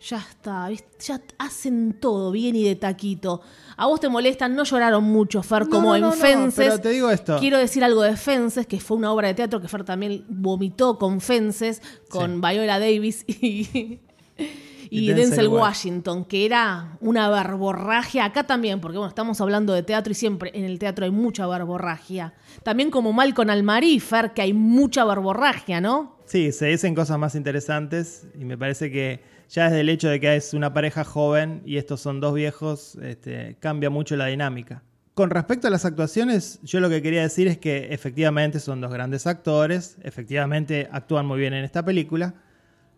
ya está, ya hacen todo bien y de taquito. A vos te molestan, no lloraron mucho, Fer, No, como no, en no, Fences. pero te digo esto. Quiero decir algo de Fences, que fue una obra de teatro que Fer también vomitó con Fences, con Viola Davis y, y, Denzel, Washington, que era una verborragia. Acá también, porque bueno, estamos hablando de teatro y siempre en el teatro hay mucha verborragia. También como Malcolm Almarífer, que hay mucha verborragia, ¿no? Sí, se dicen cosas más interesantes y me parece que ya desde el hecho de que es una pareja joven y estos son dos viejos, este, cambia mucho la dinámica. Con respecto a las actuaciones, yo lo que quería decir es que efectivamente son dos grandes actores, efectivamente actúan muy bien en esta película.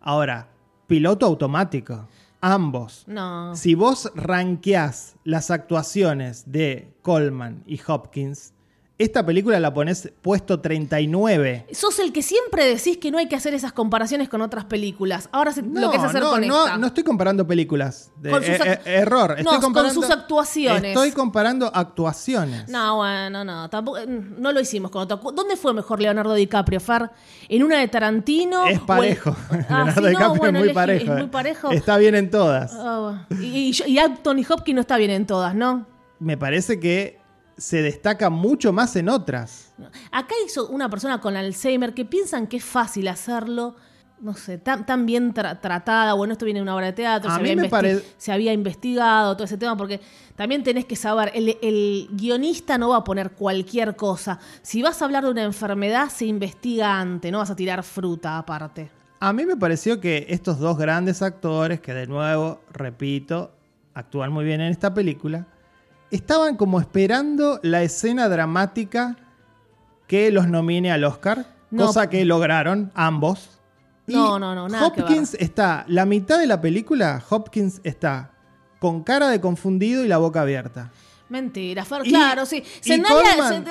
Ahora, piloto automático, ambos. No. Si vos ranqueás las actuaciones de Coleman y Hopkins, esta película la pones puesto 39. Sos el que siempre decís que no hay que hacer esas comparaciones con otras películas. Ahora se, No, lo que es hacer no, con no, esta. no estoy comparando películas. De- Con sus eh, eh, error. Estoy No, con comparando, sus actuaciones. Estoy comparando actuaciones. No, bueno, no, tampoco, no lo hicimos con otro. ¿Dónde fue mejor Leonardo DiCaprio, Fer? ¿En una de Tarantino? Es en- parejo. Ah, Leonardo sí, DiCaprio bueno, es muy elegí- parejo. Es muy eh. parejo. Está bien en todas. Ah, y, y, y Anthony Hopkins no está bien en todas, ¿no? Me parece que se destaca mucho más en otras. Acá hizo una persona con Alzheimer que piensan que es fácil hacerlo, no sé, tan, tan bien tra- tratada. Bueno, esto viene de una obra de teatro, A se, mí había me investi- pare- se había investigado todo ese tema, porque también tenés que saber, el, el guionista no va a poner cualquier cosa. Si vas a hablar de una enfermedad, se investiga antes, no vas a tirar fruta aparte. A mí me pareció que estos dos grandes actores, que de nuevo, repito, actúan muy bien en esta película, estaban como esperando la escena dramática que los nomine al Oscar, No. cosa que lograron ambos. Y No, no, no, nada que Hopkins está, la mitad de la película, Hopkins está con cara de confundido y la boca abierta. Mentira, Fer, Y- claro, sí. Zendaya,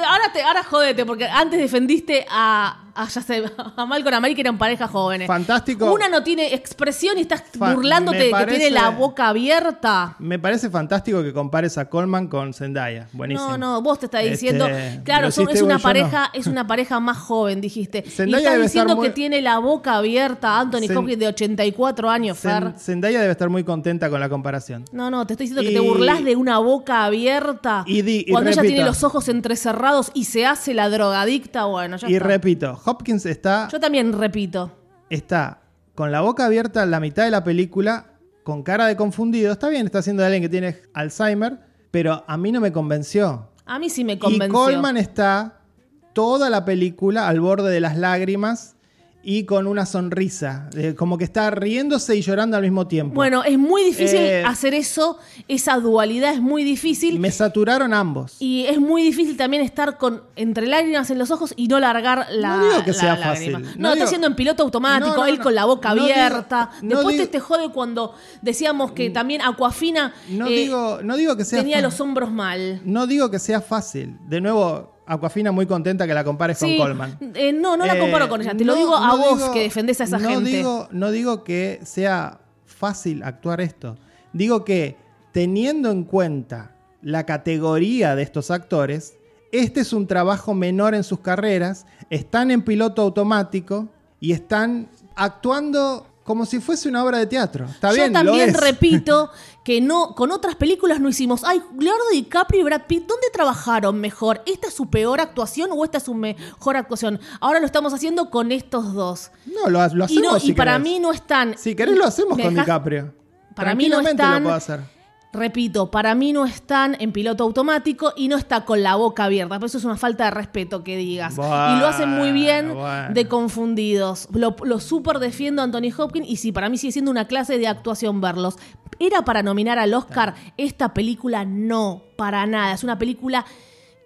ahora, te, ahora jodete, porque antes defendiste a, a, ya sé, a Malcolm Amari, que eran parejas jóvenes. Fantástico. Una no tiene expresión y estás burlándote de que parece- tiene la boca abierta. Me parece fantástico que compares a Colman con Zendaya. Buenísimo. No, no, vos te estás Este, diciendo, lo claro, son- es una no. pareja, es una pareja más joven, dijiste. y estás debe diciendo muy- que tiene la boca abierta Anthony Zen- Hopkins de 84 años, Fer. Zen- Zendaya debe estar muy contenta con la comparación. No, no, te estoy diciendo que te burlas de una boca abierta Y di- y cuando ella tiene los ojos entrecerrados y se hace la drogadicta, bueno, ya Y está. repito, Hopkins está, Yo también repito. está con la boca abierta la mitad de la película, con cara de confundido. Está bien, está haciendo de alguien que tiene Alzheimer, pero a mí no me convenció. A mí sí me Y convenció. Coleman está toda la película al borde de las lágrimas y con una sonrisa, eh, como que está riéndose y llorando al mismo tiempo. Bueno, es muy difícil Eh, hacer eso, esa dualidad es muy difícil. me saturaron ambos. Y es muy difícil también estar con entre lágrimas en los ojos y no largar la. No digo que la sea fácil. No, No está haciendo en piloto automático, No, no, él con la boca digo- abierta. Después digo- te, te jode cuando decíamos que también Aquafina No, eh, digo, no digo que sea tenía los hombros mal. No digo que sea fácil. De nuevo, Aquafina muy contenta que la compares Sí, con Coleman. eh, no, no la Eh, comparo con ella. Te lo digo a no vos digo- que defendés a esa no gente. Digo, no digo que sea fácil actuar esto. Digo que teniendo en cuenta la categoría de estos actores, este es un trabajo menor en sus carreras, están en piloto automático y están actuando como si fuese una obra de teatro. Está bien, Yo lo también es. repito que no, con otras películas no hicimos. Ay, Leonardo DiCaprio y Brad Pitt, ¿dónde trabajaron mejor? ¿Esta es su peor actuación o esta es su mejor actuación? Ahora lo estamos haciendo con estos dos. No, lo, lo Y, hacemos no, si y para mí no están. Si querés lo hacemos ¿Me con? DiCaprio. Para mí no están- lo puedo hacer. Repito, para mí no están en piloto automático y no está con la boca abierta. Por eso es una falta de respeto que digas. y lo hacen muy bien bueno. de confundidos. Lo, lo súper defiendo a Anthony Hopkins y sí, para mí sigue siendo una clase de actuación verlos. ¿Era para nominar al Oscar? Esta película no, para nada. Es una película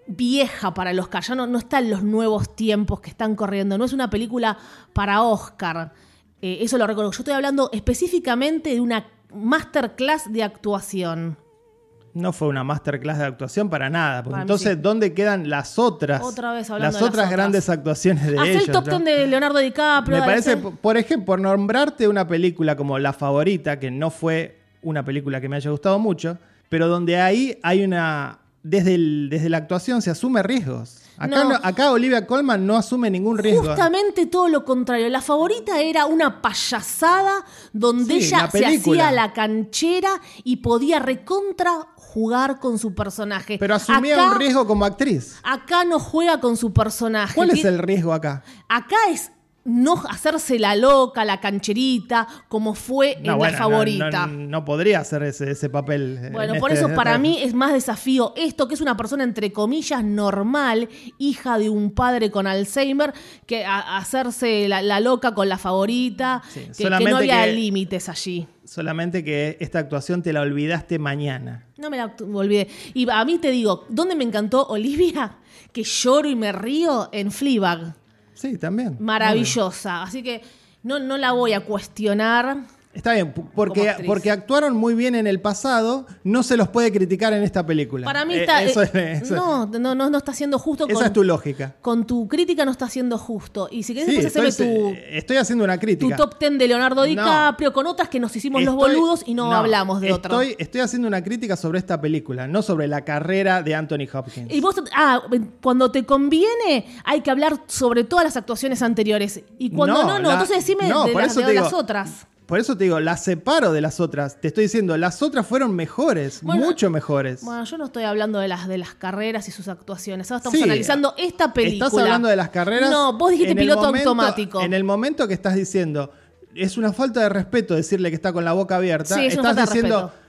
vieja para el Oscar. Ya no, no está en los nuevos tiempos que están corriendo. No es una película para Oscar. Eh, eso lo reconozco. Yo estoy hablando específicamente de una masterclass de actuación. No fue una masterclass de actuación para nada. Porque Para entonces, sí. ¿dónde quedan las otras? Otra vez hablando las de las otras otras. grandes actuaciones de Haz ellos. el top ¿no? de Leonardo DiCaprio. Me parece, hacé- por ejemplo, por nombrarte una película como La Favorita, que no fue una película que me haya gustado mucho, pero donde ahí hay una. Desde, el- desde la actuación se asume riesgos. Acá, No. no- acá Olivia Colman no asume ningún riesgo. Justamente todo lo contrario. La favorita era una payasada donde Sí, ella la se hacía la canchera y podía recontra jugar con su personaje. Pero asumía acá, un riesgo como actriz. Acá no juega con su personaje. ¿Cuál es el riesgo acá? Acá es no hacerse la loca, la cancherita, como fue No, en bueno, la favorita. No, no podría hacer ese, ese papel. en Bueno, por este- eso para mí es más desafío esto, que es una persona entre comillas normal, hija de un padre con Alzheimer, que a- hacerse la, la loca con la favorita, Sí, que- no había que- límites allí. Solamente que esta actuación te la olvidaste mañana. No me la olvidé. Y a mí te digo, ¿dónde me encantó Olivia? Que lloro y me río en Fleabag. Sí, también. Maravillosa. Así que no, no la voy a cuestionar. Está bien, porque, porque actuaron muy bien en el pasado, no se los puede criticar en esta película. Para mí Eh, está. eso eh, es- eso- no, no, no, no está siendo justo esa con, es tu lógica. con tu crítica, no está siendo justo. Y si querés Sí, estoy, hacerme tu, estoy haciendo una tu crítica. top 10 de Leonardo No. DiCaprio con otras que nos hicimos los boludos y no, hablamos de otro. estoy, Estoy haciendo una crítica sobre esta película, no sobre la carrera de Anthony Hopkins. Y vos, ah, cuando te conviene, hay que hablar sobre todas las actuaciones anteriores. Y cuando no, no, la- entonces decime no, de, por las, eso de las otras. Por eso te digo, las separo de las otras. Te estoy diciendo, las otras fueron mejores, Bueno, mucho mejores. Bueno, yo no estoy hablando de las de las carreras y sus actuaciones. Ahora estamos Sí, analizando esta película. Estás hablando de las carreras. No, vos dijiste piloto momento- automático. En el momento que estás diciendo, es una falta de respeto decirle que está con la boca abierta. Sí, es una estás de diciendo. respeto.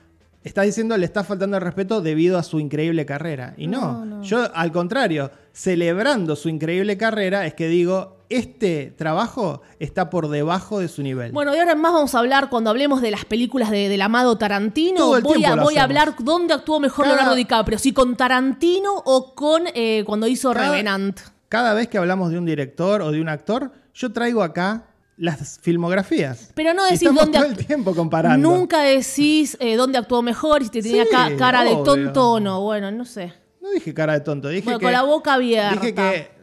Estás diciendo le está faltando el respeto debido a su increíble carrera. Y no, No, no. yo al contrario, celebrando su increíble carrera, es que digo, este trabajo está por debajo de su nivel. Bueno, de ahora en más vamos a hablar cuando hablemos de las películas de- del amado Tarantino. Voy a, voy a hablar dónde actuó mejor Cada- Leonardo DiCaprio, si con Tarantino o con eh, cuando hizo Cada- Revenant. Cada vez que hablamos de un director o de un actor, yo traigo acá las filmografías. Pero no decís estamos dónde todo el tiempo comparando. Nunca decís eh, dónde actuó mejor y si te tenía Sí, ca- cara de tonto o no. Bueno, no sé. No dije cara de tonto, dije Bueno, que con la boca abierta. Dije que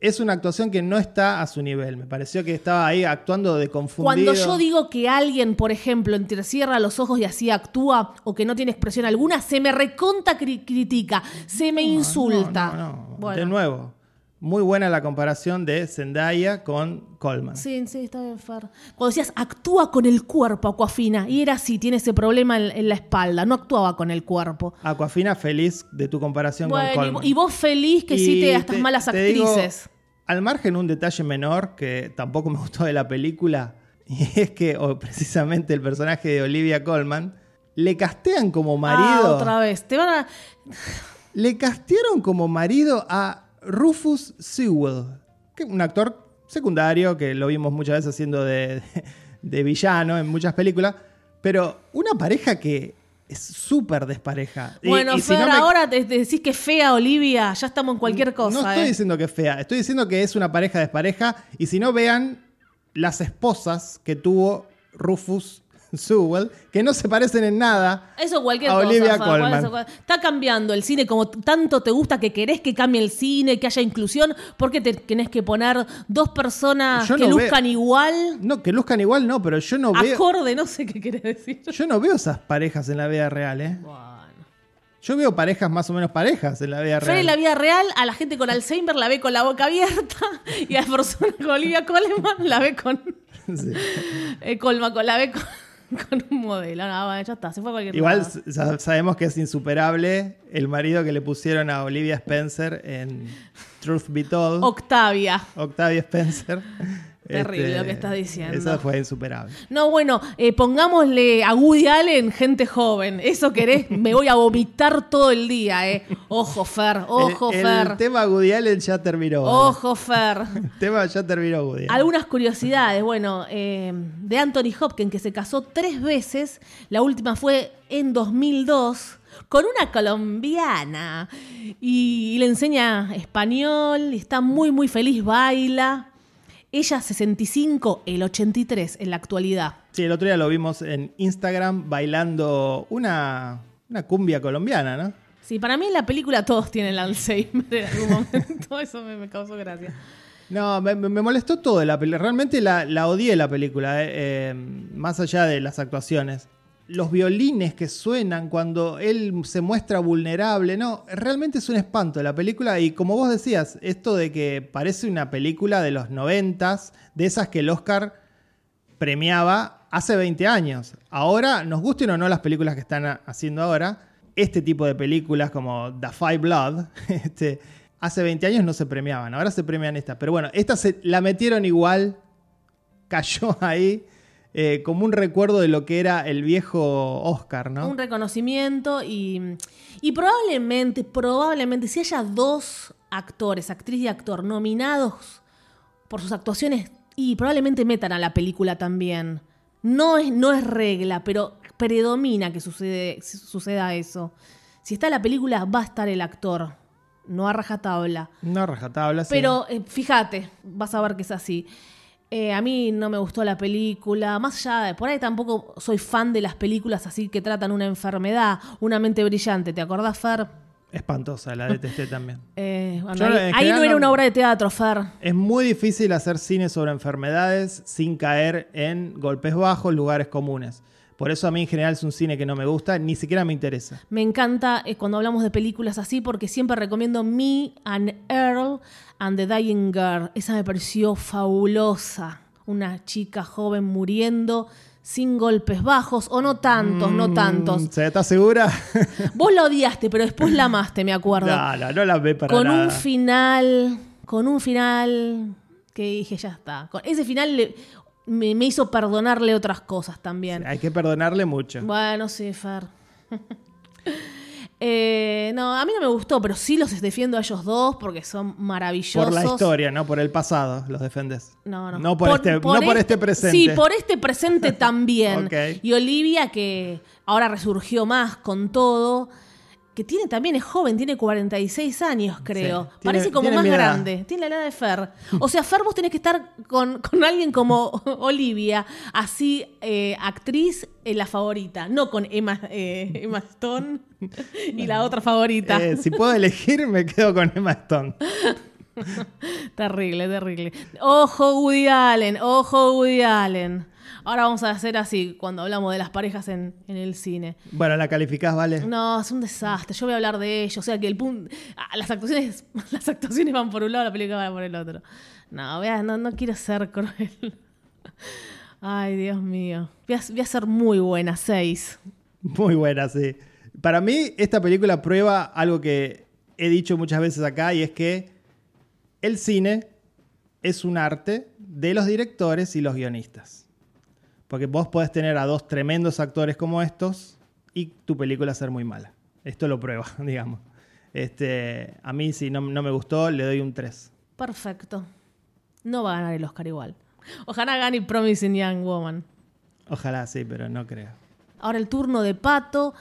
es una actuación que no está a su nivel. Me pareció que estaba ahí actuando de confundido. Cuando yo digo que alguien, por ejemplo, entrecierra los ojos y así actúa o que no tiene expresión alguna, se me reconta cri- critica, se me insulta. No, no, no. Bueno. De nuevo, muy buena la comparación de Zendaya con Coleman. Sí, sí, está bien, Fer. Cuando decías actúa con el cuerpo, Aquafina, y era así, tiene ese problema en, en la espalda, no actuaba con el cuerpo. Aquafina, feliz de tu comparación con Bueno, Coleman. y vos feliz que a Y estas te- malas te digo, actrices. al margen un detalle menor que tampoco me gustó de la película, y es que o precisamente el personaje de Olivia Colman le castean como marido. Ah, otra vez. Te van a. Le castearon como marido a Rufus Sewell, que un actor secundario que lo vimos muchas veces haciendo de, de villano en muchas películas, pero una pareja que es súper despareja. Bueno, y si Fer, no me- ahora te, te decís que es fea Olivia, ya estamos en cualquier cosa. No estoy eh. diciendo que es fea, estoy diciendo que es una pareja despareja y si no vean las esposas que tuvo Rufus Sewell, que no se parecen en nada Eso cualquier a cosa. Olivia Fer, Colman. eso Está cambiando el cine como tanto te gusta que querés que cambie el cine, que haya inclusión, porque te tenés que poner dos personas Yo que no luzcan veo- igual, No, que luzcan igual no, pero yo no veo acorde, no sé qué querés decir. yo no veo esas parejas en la vida real, ¿eh? Bueno. Yo veo parejas más o menos parejas en la vida real. en la vida real, a la gente con Alzheimer la ve con la boca abierta y a la persona con Olivia Colman la ve con. Sí. eh, Colman, con la ve con, con un modelo. No, bueno, ya está, se fue cualquier Igual sa- sabemos que es insuperable el marido que le pusieron a Olivia Spencer en Truth Be Told. Octavia. Octavia Spencer. Este, Terrible lo que estás diciendo. Eso fue insuperable. No, bueno, eh, pongámosle a Woody Allen gente joven. Eso querés, me voy a vomitar todo el día, ¿eh? Ojo, Fer, ojo, el, Fer. el tema Woody Allen ya terminó. Ojo, Fer. El tema ya terminó Woody Allen. Algunas curiosidades, bueno, eh, de Anthony Hopkins, que se casó tres veces, la última fue en 2002, con una colombiana, y, le enseña español, y está muy, muy feliz, baila. Ella 65, el 83 en la actualidad. Sí, el otro día lo vimos en Instagram bailando una, una cumbia colombiana, ¿no? Sí, para mí en la película todos tienen Alzheimer en algún momento, eso me, me causó gracia. No, me, molestó todo la película. Realmente la, la odié la película, eh, eh, más allá de las actuaciones. Los violines que suenan cuando él se muestra vulnerable, no, realmente es un espanto la película. Y como vos decías, esto de que parece una película de los noventas, de esas que el Oscar premiaba hace 20 años. Ahora, nos gusten o no las películas que están haciendo ahora, este tipo de películas como The Five Blood, este, hace 20 años no se premiaban, ahora se premian estas. Pero bueno, esta se la metieron igual, cayó ahí. Eh, como un recuerdo de lo que era el viejo Oscar, ¿no? Un reconocimiento y, y probablemente, probablemente, si haya dos actores, actriz y actor, nominados por sus actuaciones, y probablemente metan a la película también. No es, no es regla, pero predomina que sucede, suceda eso. Si está la película, va a estar el actor. No a rajatabla. No rajatabla, sí. Pero eh, fíjate, vas a ver que es así. Eh, a mí no me gustó la película. Más allá de. Por ahí tampoco soy fan de las películas así que tratan una enfermedad, una mente brillante. ¿Te acordás, Fer? Espantosa, la detesté también. Eh, bueno, Yo, ahí, ahí no era una obra de teatro, Fer. Es muy difícil hacer cine sobre enfermedades sin caer en golpes bajos, lugares comunes. Por eso a mí en general es un cine que no me gusta, ni siquiera me interesa. Me encanta eh, cuando hablamos de películas así porque siempre recomiendo Me and Earl and the Dying Girl. Esa me pareció fabulosa. Una chica joven muriendo sin golpes bajos, o no tantos, no tantos. Mm, ¿Se está segura? Vos la odiaste, pero después la amaste, me acuerdo. no, no, no la ve para con nada. un final, con un final que dije, ya está. Con ese final me, me hizo perdonarle otras cosas también. Hay que perdonarle mucho. Bueno, sí, Fer. Eh, no, a mí no me gustó, pero sí los defiendo a ellos dos porque son maravillosos. Por la historia, no por el pasado, los defendes. No, no. No por, este, no por este presente. Sí, por este presente también. Y Olivia, que ahora resurgió más con todo, que tiene también, es joven, tiene 46 años, creo. Sí, tiene- Parece como más grande. Tiene la edad de Fer. O sea, Fer, vos tenés que estar con, con alguien como Olivia, así, eh, actriz, eh, la favorita. No con Emma, eh, Emma Stone y la otra favorita. Eh, si puedo elegir, me quedo con Emma Stone. Terrible, terrible. Ojo Woody Allen, ojo Woody Allen. Ahora vamos a hacer así cuando hablamos de las parejas en, en el cine. Bueno, la calificás, ¿vale? No, es un desastre. Yo voy a hablar de ello. O sea que el punto. ah, Las actuaciones, las actuaciones van por un lado, la película va por el otro. No, voy a- no, no quiero ser cruel. Ay, Dios mío. Voy a, voy a ser muy buena, seis. Muy buena, sí. Para mí, esta película prueba algo que he dicho muchas veces acá y es que el cine es un arte de los directores y los guionistas. Porque vos podés tener a dos tremendos actores como estos y tu película ser muy mala. Esto lo prueba, digamos. Este, a mí, si no, no me gustó, le doy un 3. Perfecto. No va a ganar el Oscar igual. Ojalá gane Promising Young Woman. Ojalá sí, pero no creo. Ahora el turno de Pato,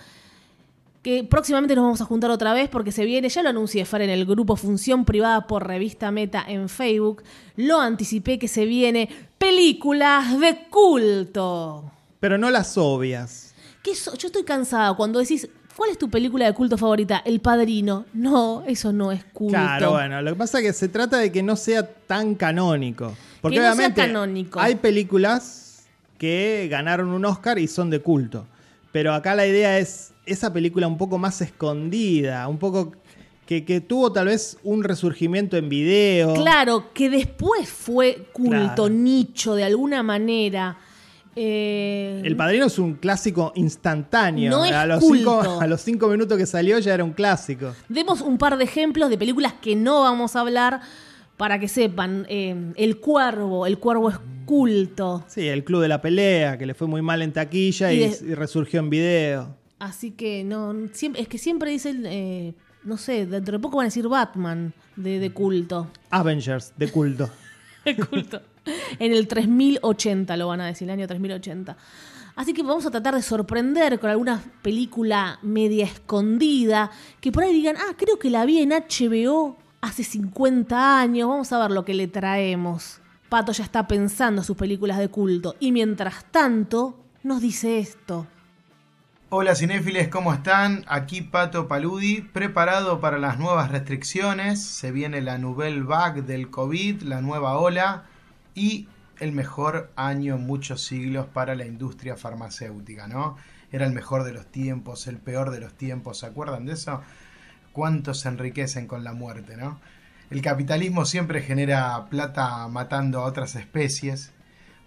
que próximamente nos vamos a juntar otra vez porque se viene, ya lo anuncié Fer en el grupo Función Privada por Revista Meta en Facebook, lo anticipé que se viene películas de culto. Pero no las obvias. ¿Qué so- Yo estoy cansada cuando decís, ¿cuál es tu película de culto favorita? El Padrino. No, eso no es culto. Claro, bueno, lo que pasa es que se trata de que no sea tan canónico. Porque Que no sea obviamente canónico. hay películas que ganaron un Oscar y son de culto. Pero acá la idea es esa película un poco más escondida, un poco que, que tuvo tal vez un resurgimiento en video. Claro, que después fue culto, Claro. nicho de alguna manera. Eh, El Padrino es un clásico instantáneo. No es a, los culto. cinco, a los cinco minutos que salió ya era un clásico. Demos un par de ejemplos de películas que no vamos a hablar para que sepan. Eh, el Cuervo, El Cuervo es culto. Sí, el Club de la Pelea, que le fue muy mal en taquilla Y y, de- y resurgió en video. Así que no, siempre, es que siempre dicen, eh, no sé, dentro de poco van a decir Batman de, de culto. Avengers, de culto. De culto. En el 3080 lo van a decir, el año 3080. Así que vamos a tratar de sorprender con alguna película media escondida, que por ahí digan, ah, creo que la vi en HBO hace 50 años, vamos a ver lo que le traemos. Pato ya está pensando en sus películas de culto y mientras tanto nos dice esto. Hola cinéfiles, ¿cómo están? Aquí Pato Paludi, preparado para las nuevas restricciones. Se viene la nouvelle vague del COVID, la nueva ola y el mejor año en muchos siglos para la industria farmacéutica, ¿no? Era el mejor de los tiempos, el peor de los tiempos, ¿se acuerdan de eso? ¿Cuántos se enriquecen con la muerte, no? El capitalismo siempre genera plata matando a otras especies.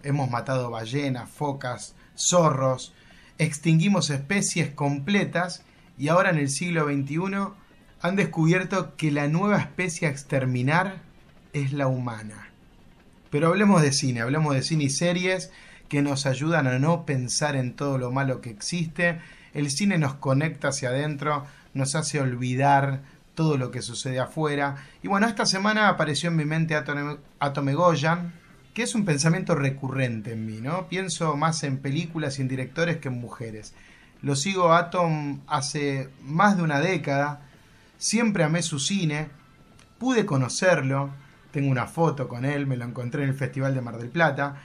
Hemos matado ballenas, focas, zorros, extinguimos especies completas y ahora en el siglo XXI han descubierto que la nueva especie a exterminar es la humana. Pero hablemos de cine, hablemos de cine y series que nos ayudan a no pensar en todo lo malo que existe. El cine nos conecta hacia adentro, nos hace olvidar todo lo que sucede afuera. Y bueno, esta semana apareció en mi mente Atome, Goyan, que es un pensamiento recurrente en mí, ¿no? Pienso más en películas y en directores que en mujeres. Lo sigo a Atom hace más de una década, siempre amé su cine, pude conocerlo, tengo una foto con él, me lo encontré en el Festival de Mar del Plata.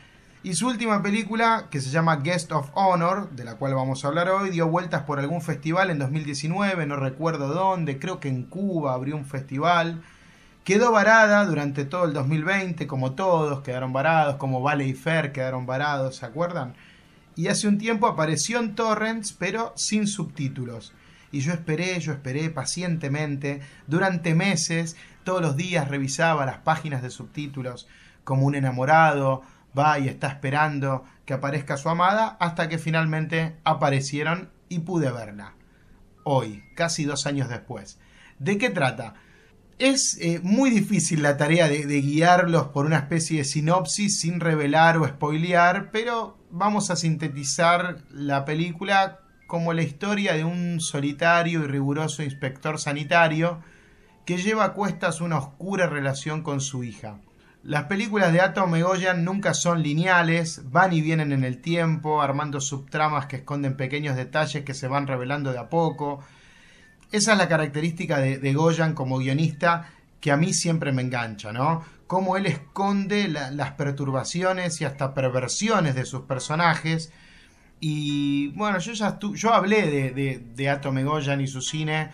Y su última película, que se llama Guest of Honor, de la cual vamos a hablar hoy, dio vueltas por algún festival en 2019, no recuerdo dónde, creo que en Cuba abrió un festival. Quedó varada durante todo el 2020, como todos quedaron varados, como Valley Fair quedaron varados, ¿se acuerdan? Y hace un tiempo apareció en Torrents, pero sin subtítulos. Y yo esperé, yo esperé pacientemente, durante meses, todos los días revisaba las páginas de subtítulos como un enamorado, va y está esperando que aparezca su amada hasta que finalmente aparecieron y pude verla. Hoy, casi dos años después. ¿De qué trata? Es eh, muy difícil la tarea de, guiarlos por una especie de sinopsis sin revelar o spoilear, pero vamos a sintetizar la película como la historia de un solitario y riguroso inspector sanitario que lleva a cuestas una oscura relación con su hija. Las películas de Atom Egoyan nunca son lineales, van y vienen en el tiempo, armando subtramas que esconden pequeños detalles que se van revelando de a poco. Esa es la característica de, Goyan como guionista que a mí siempre me engancha, ¿no? Cómo él esconde las perturbaciones y hasta perversiones de sus personajes. Y bueno, yo ya yo hablé de, de, de Atom Egoyan y su cine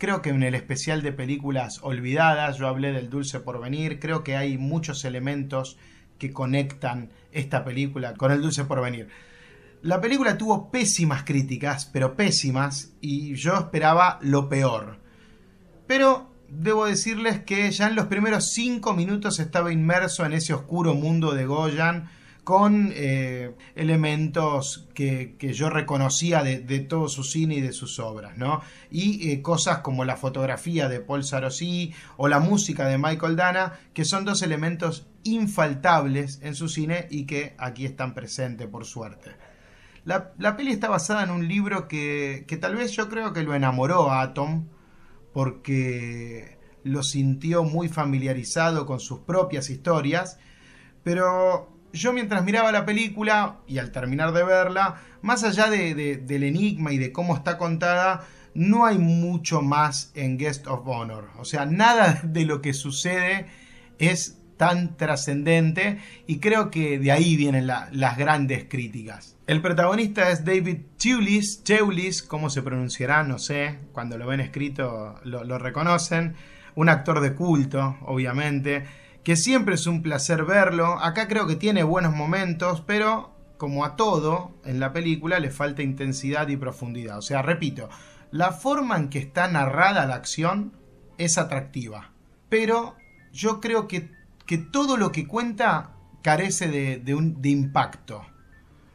Creo que en el especial de películas olvidadas, yo hablé del Dulce Porvenir, creo que hay muchos elementos que conectan esta película con el Dulce Porvenir. La película tuvo pésimas críticas, pero pésimas, y yo esperaba lo peor. Pero debo decirles que ya en los primeros cinco minutos estaba inmerso en ese oscuro mundo de Goyan, con eh, elementos que, yo reconocía de, todo su cine y de sus obras, ¿no? Y eh, cosas como la fotografía de Paul Sarosy o la música de Michael Dana, que son dos elementos infaltables en su cine y que aquí están presentes, por suerte. La, la peli está basada en un libro que, que tal vez yo creo que lo enamoró a Atom, porque lo sintió muy familiarizado con sus propias historias, pero yo mientras miraba la película y al terminar de verla, más allá del enigma y de cómo está contada, no hay mucho más en Guest of Honor. O sea, nada de lo que sucede es tan trascendente y creo que de ahí vienen las grandes críticas. El protagonista es David Tulis, Teulis, cómo se pronunciará, no sé, cuando lo ven escrito lo, lo reconocen, un actor de culto, obviamente que siempre es un placer verlo. Acá creo que tiene buenos momentos, pero como a todo en la película le falta intensidad y profundidad. O sea, repito, la forma en que está narrada la acción es atractiva, pero yo creo que, que todo lo que cuenta carece de, impacto.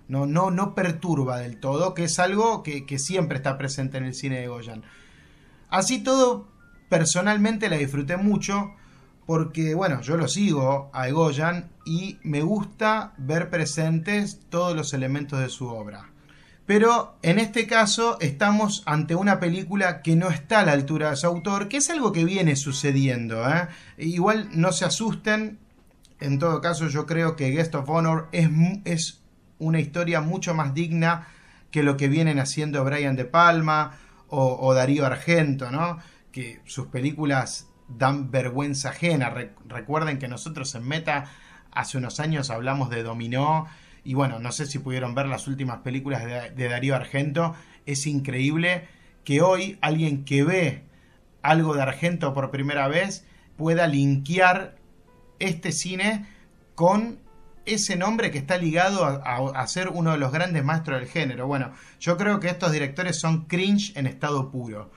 No, no, no perturba del todo, que es algo que, siempre está presente en el cine de Goyan. Así todo, personalmente la disfruté mucho porque, bueno, yo lo sigo a Egoyan y me gusta ver presentes todos los elementos de su obra. Pero en este caso estamos ante una película que no está a la altura de su autor, que es algo que viene sucediendo. ¿eh? Igual no se asusten, en todo caso yo creo que Guest of Honor es, una historia mucho más digna que lo que vienen haciendo Brian De Palma o, o Darío Argento, ¿no? que sus películas dan vergüenza ajena. recuerden que nosotros en Meta hace unos años hablamos de Dominó y bueno, no sé si pudieron ver las últimas películas de, Darío Argento. Es increíble que hoy alguien que ve algo de Argento por primera vez pueda linkear este cine con ese nombre que está ligado a, ser uno de los grandes maestros del género. Bueno, yo creo que estos directores son cringe en estado puro.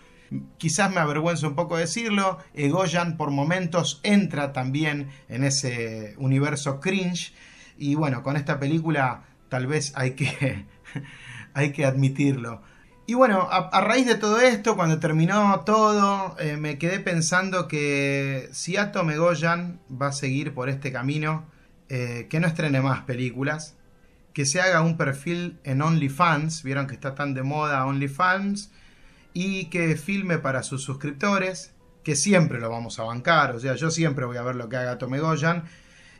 Quizás me avergüenza un poco decirlo, Egoyan por momentos entra también en ese universo cringe y bueno, con esta película tal vez hay que, hay que admitirlo. Y bueno, a, raíz de todo esto, cuando terminó todo, eh, me quedé pensando que si Atom Egoyan va a seguir por este camino, eh, que no estrene más películas, que se haga un perfil en OnlyFans, vieron que está tan de moda OnlyFans, y que filme para sus suscriptores, que siempre lo vamos a bancar, o sea, yo siempre voy a ver lo que haga Atom Egoyan.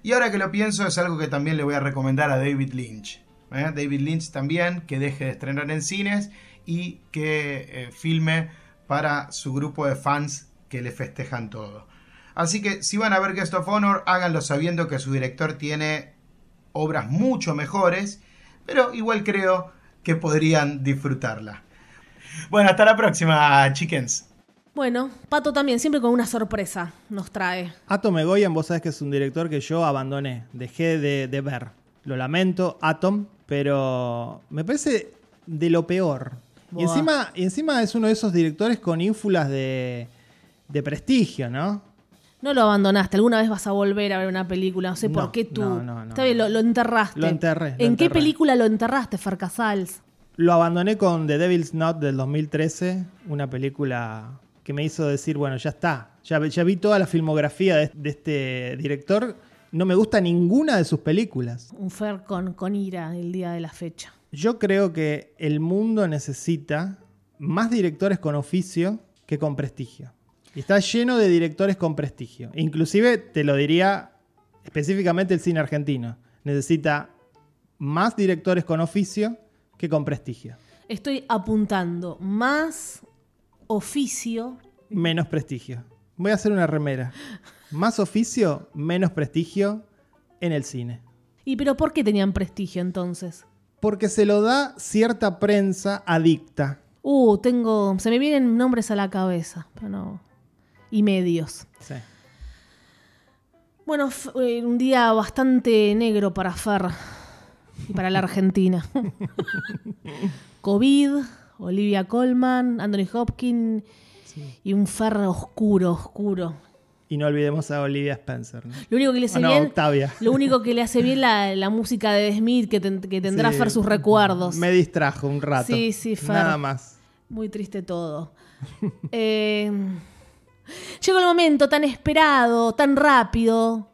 Y ahora que lo pienso, es algo que también le voy a recomendar a David Lynch. ¿eh? David Lynch también, que deje de estrenar en cines y que eh, filme para su grupo de fans que le festejan todo. Así que si van a ver Guest of Honor, háganlo sabiendo que su director tiene obras mucho mejores, pero igual creo que podrían disfrutarla. Bueno, hasta la próxima, chickens. Bueno, Pato también, siempre con una sorpresa nos trae. Atom Egoyan, vos sabés que es un director que yo abandoné, dejé de, de ver. Lo lamento, Atom, pero me parece de lo peor. Y encima, y encima es uno de esos directores con ínfulas de, de prestigio, ¿no? No lo abandonaste, alguna vez vas a volver a ver una película, no sé por No, qué tú. no, no, no, Está bien, lo, lo enterraste. Lo enterré, lo ¿En qué película lo enterraste, Fer Casals? Lo abandoné con The Devil's Knot del 2013, una película que me hizo decir, bueno, ya está. Ya, ya vi toda la filmografía de, de este director. No me gusta ninguna de sus películas. Un Fer con, con ira el día de la fecha. Yo creo que el mundo necesita más directores con oficio que con prestigio. Y está lleno de directores con prestigio. Inclusive te lo diría específicamente el cine argentino. Necesita más directores con oficio que con prestigio. Estoy apuntando más oficio. Menos prestigio. Voy a hacer una remera. Más oficio, menos prestigio en el cine. ¿Y pero por qué tenían prestigio entonces? Porque se lo da cierta prensa adicta. Uh, tengo. Se me vienen nombres a la cabeza, pero no. Y medios. Sí. Bueno, eh, un día bastante negro para Fer y para la Argentina. COVID, Olivia Colman, Anthony Hopkins y un Fer oscuro, oscuro. Y no olvidemos a Olivia Spencer. ¿no? Lo único que le hace Ah, no, bien, Octavia. lo único que le hace bien la, la música de Smith que, ten- que tendrá Sí, Fer sus recuerdos. Me distrajo un rato. Sí, sí, Fer. Nada más. Muy triste todo. Eh, llegó el momento tan esperado, tan rápido,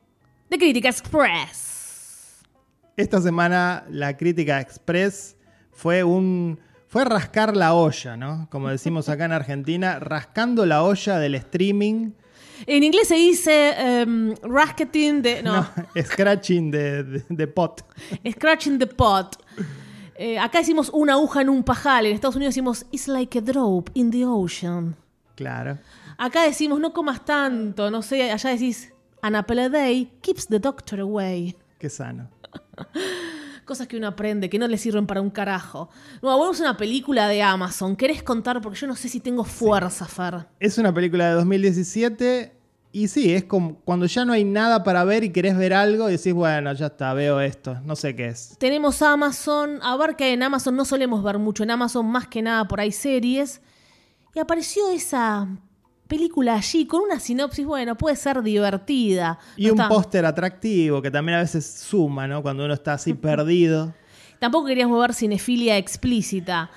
de Crítica Express. Esta semana la crítica express fue un fue rascar la olla, ¿no? Como decimos acá en Argentina, rascando la olla del streaming, En inglés se dice em, rasketing de. No, no, scratching de, de- de pot. scratching the pot. Eh, acá decimos una aguja en un pajal. En Estados Unidos decimos it's like a drop in the ocean. Claro. Acá decimos no comas tanto. No sé, allá decís an apple a day keeps the doctor away. Qué sano. Cosas que uno aprende que no le sirven para un carajo. No, a una película de Amazon. ¿Querés contar? Porque yo no sé si tengo fuerza, Fer. Es una película de 2017 y sí, es como cuando ya no hay nada para ver y querés ver algo y decís, bueno, ya está, veo esto, no sé qué es. Tenemos Amazon. A ver que en Amazon no solemos ver mucho. En Amazon más que nada por ahí series. Y apareció esa película allí con una sinopsis, bueno, puede ser divertida. Y No un está- póster atractivo que también a veces suma, ¿no? Cuando uno está así perdido. Tampoco queríamos ver cinefilia explícita.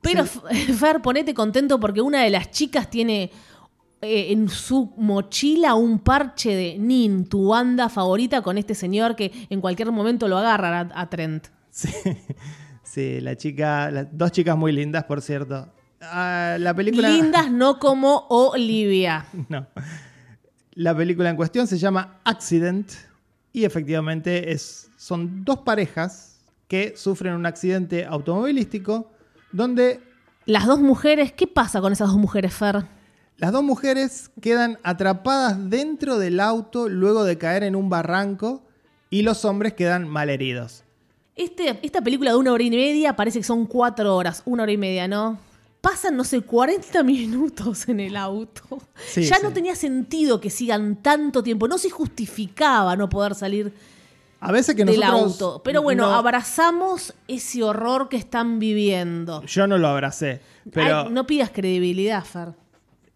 Pero, Fer, ponete contento porque una de las chicas tiene eh, en su mochila un parche de Nin, tu banda favorita, con este señor que en cualquier momento lo agarra a, a Trent. Sí, sí, la chica, las dos chicas muy lindas, por cierto. La película. Lindas no como Olivia. No. La película en cuestión se llama Accident y efectivamente es, son dos parejas que sufren un accidente automovilístico donde Las dos mujeres, ¿qué pasa con esas dos mujeres, Fer? las dos mujeres quedan atrapadas dentro del auto luego de caer en un barranco y los hombres quedan malheridos. Este, esta película de una hora y media parece que son cuatro horas, una hora y media, ¿no? Pasan, no sé, 40 minutos en el auto. Sí, ya sí. no tenía sentido que sigan tanto tiempo. No se justificaba no poder salir A veces que del auto. Pero bueno, no- abrazamos ese horror que están viviendo. yo no lo abracé, pero Ay, no pidas credibilidad, Fer.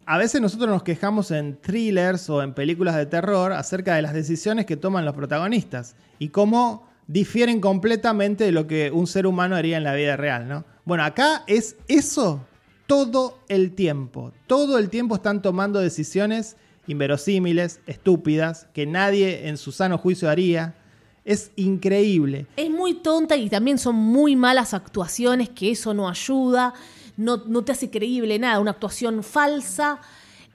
A veces nosotros nos quejamos en thrillers o en películas de terror acerca de las decisiones que toman los protagonistas y cómo difieren completamente de lo que un ser humano haría en la vida real, ¿no? Bueno, acá es eso todo el tiempo. Todo el tiempo están tomando decisiones inverosímiles, estúpidas, que nadie en su sano juicio haría. Es increíble. Es muy tonta y también son muy malas actuaciones, que eso no ayuda, no, no te hace creíble nada. Una actuación falsa,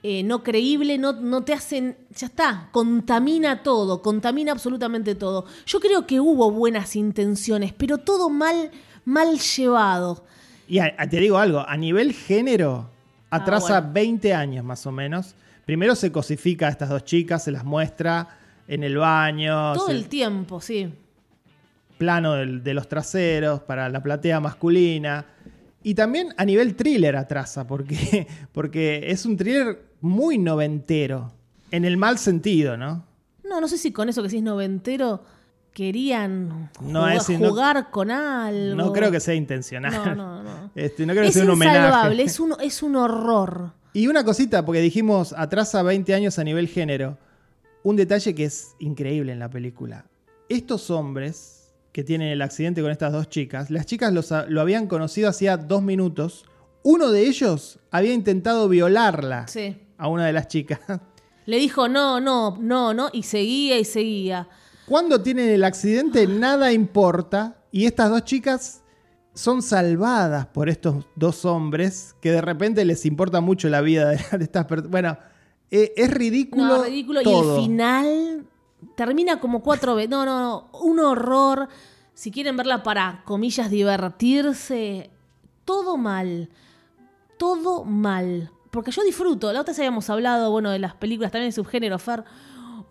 eh, no creíble, no, no te hacen. Ya está, contamina todo, contamina absolutamente todo. Yo creo que hubo buenas intenciones, pero todo mal, mal llevado. Y te digo algo, a nivel género, ah, atrasa 20 años más o menos. Primero se cosifica a estas dos chicas, se las muestra en el baño. Todo el tiempo, sí. Plano de, los traseros para la platea masculina. Y también a nivel thriller atrasa, porque, porque es un thriller muy noventero. En el mal sentido, ¿no? No, no sé si con eso que decís noventero querían jugar, con algo. No creo que sea intencional. No, no, no. Este, no creo que sea un homenaje. Es un, es un horror. Y una cosita, porque dijimos atrasa 20 años a nivel género. Un detalle que es increíble en la película. Estos hombres que tienen el accidente con estas dos chicas, las chicas lo habían conocido hacía dos minutos. Uno de ellos había intentado violarla a una de las chicas. Le dijo no, no, no, no, y seguía y seguía. Cuando tienen el accidente, nada importa. Y estas dos chicas son salvadas por estos dos hombres que de repente les importa mucho la vida de, estas personas. Bueno, e, es ridículo. No, ridículo. Y el final termina como cuatro veces. No, no, no. Un horror. Si quieren verla para, comillas, divertirse, todo mal. Todo mal. Porque yo disfruto. La otra vez habíamos hablado, bueno, de las películas también de subgénero, Fer.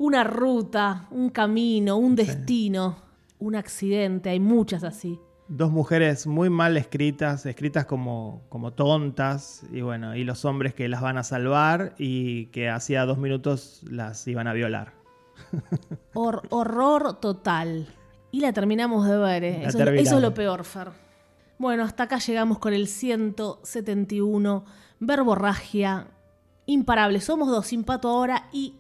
Una ruta, un camino, un destino, un accidente. Hay muchas así dos mujeres muy mal escritas, escritas como, como tontas, y bueno, y los hombres que las van a salvar y que hacía dos minutos las iban a violar. horror total. Y la terminamos de ver, ¿eh? eso, eso, es lo peor, Fer. Bueno, hasta acá llegamos con el 171, verborragia, imparable. Somos dos, sin pato ahora, y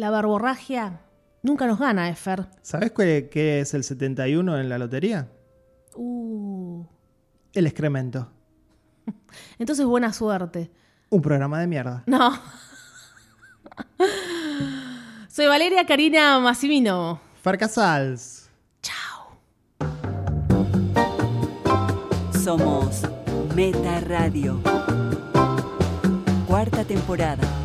la verborragia nunca nos gana, ¿eh, Fer? ¿Sabes qué es el 71 en la lotería? Uh. El excremento. Entonces, buena suerte. Un programa de mierda. No. Soy Valeria Karina Massimino. Farcasals. Chao. Somos Meta Radio. Cuarta temporada.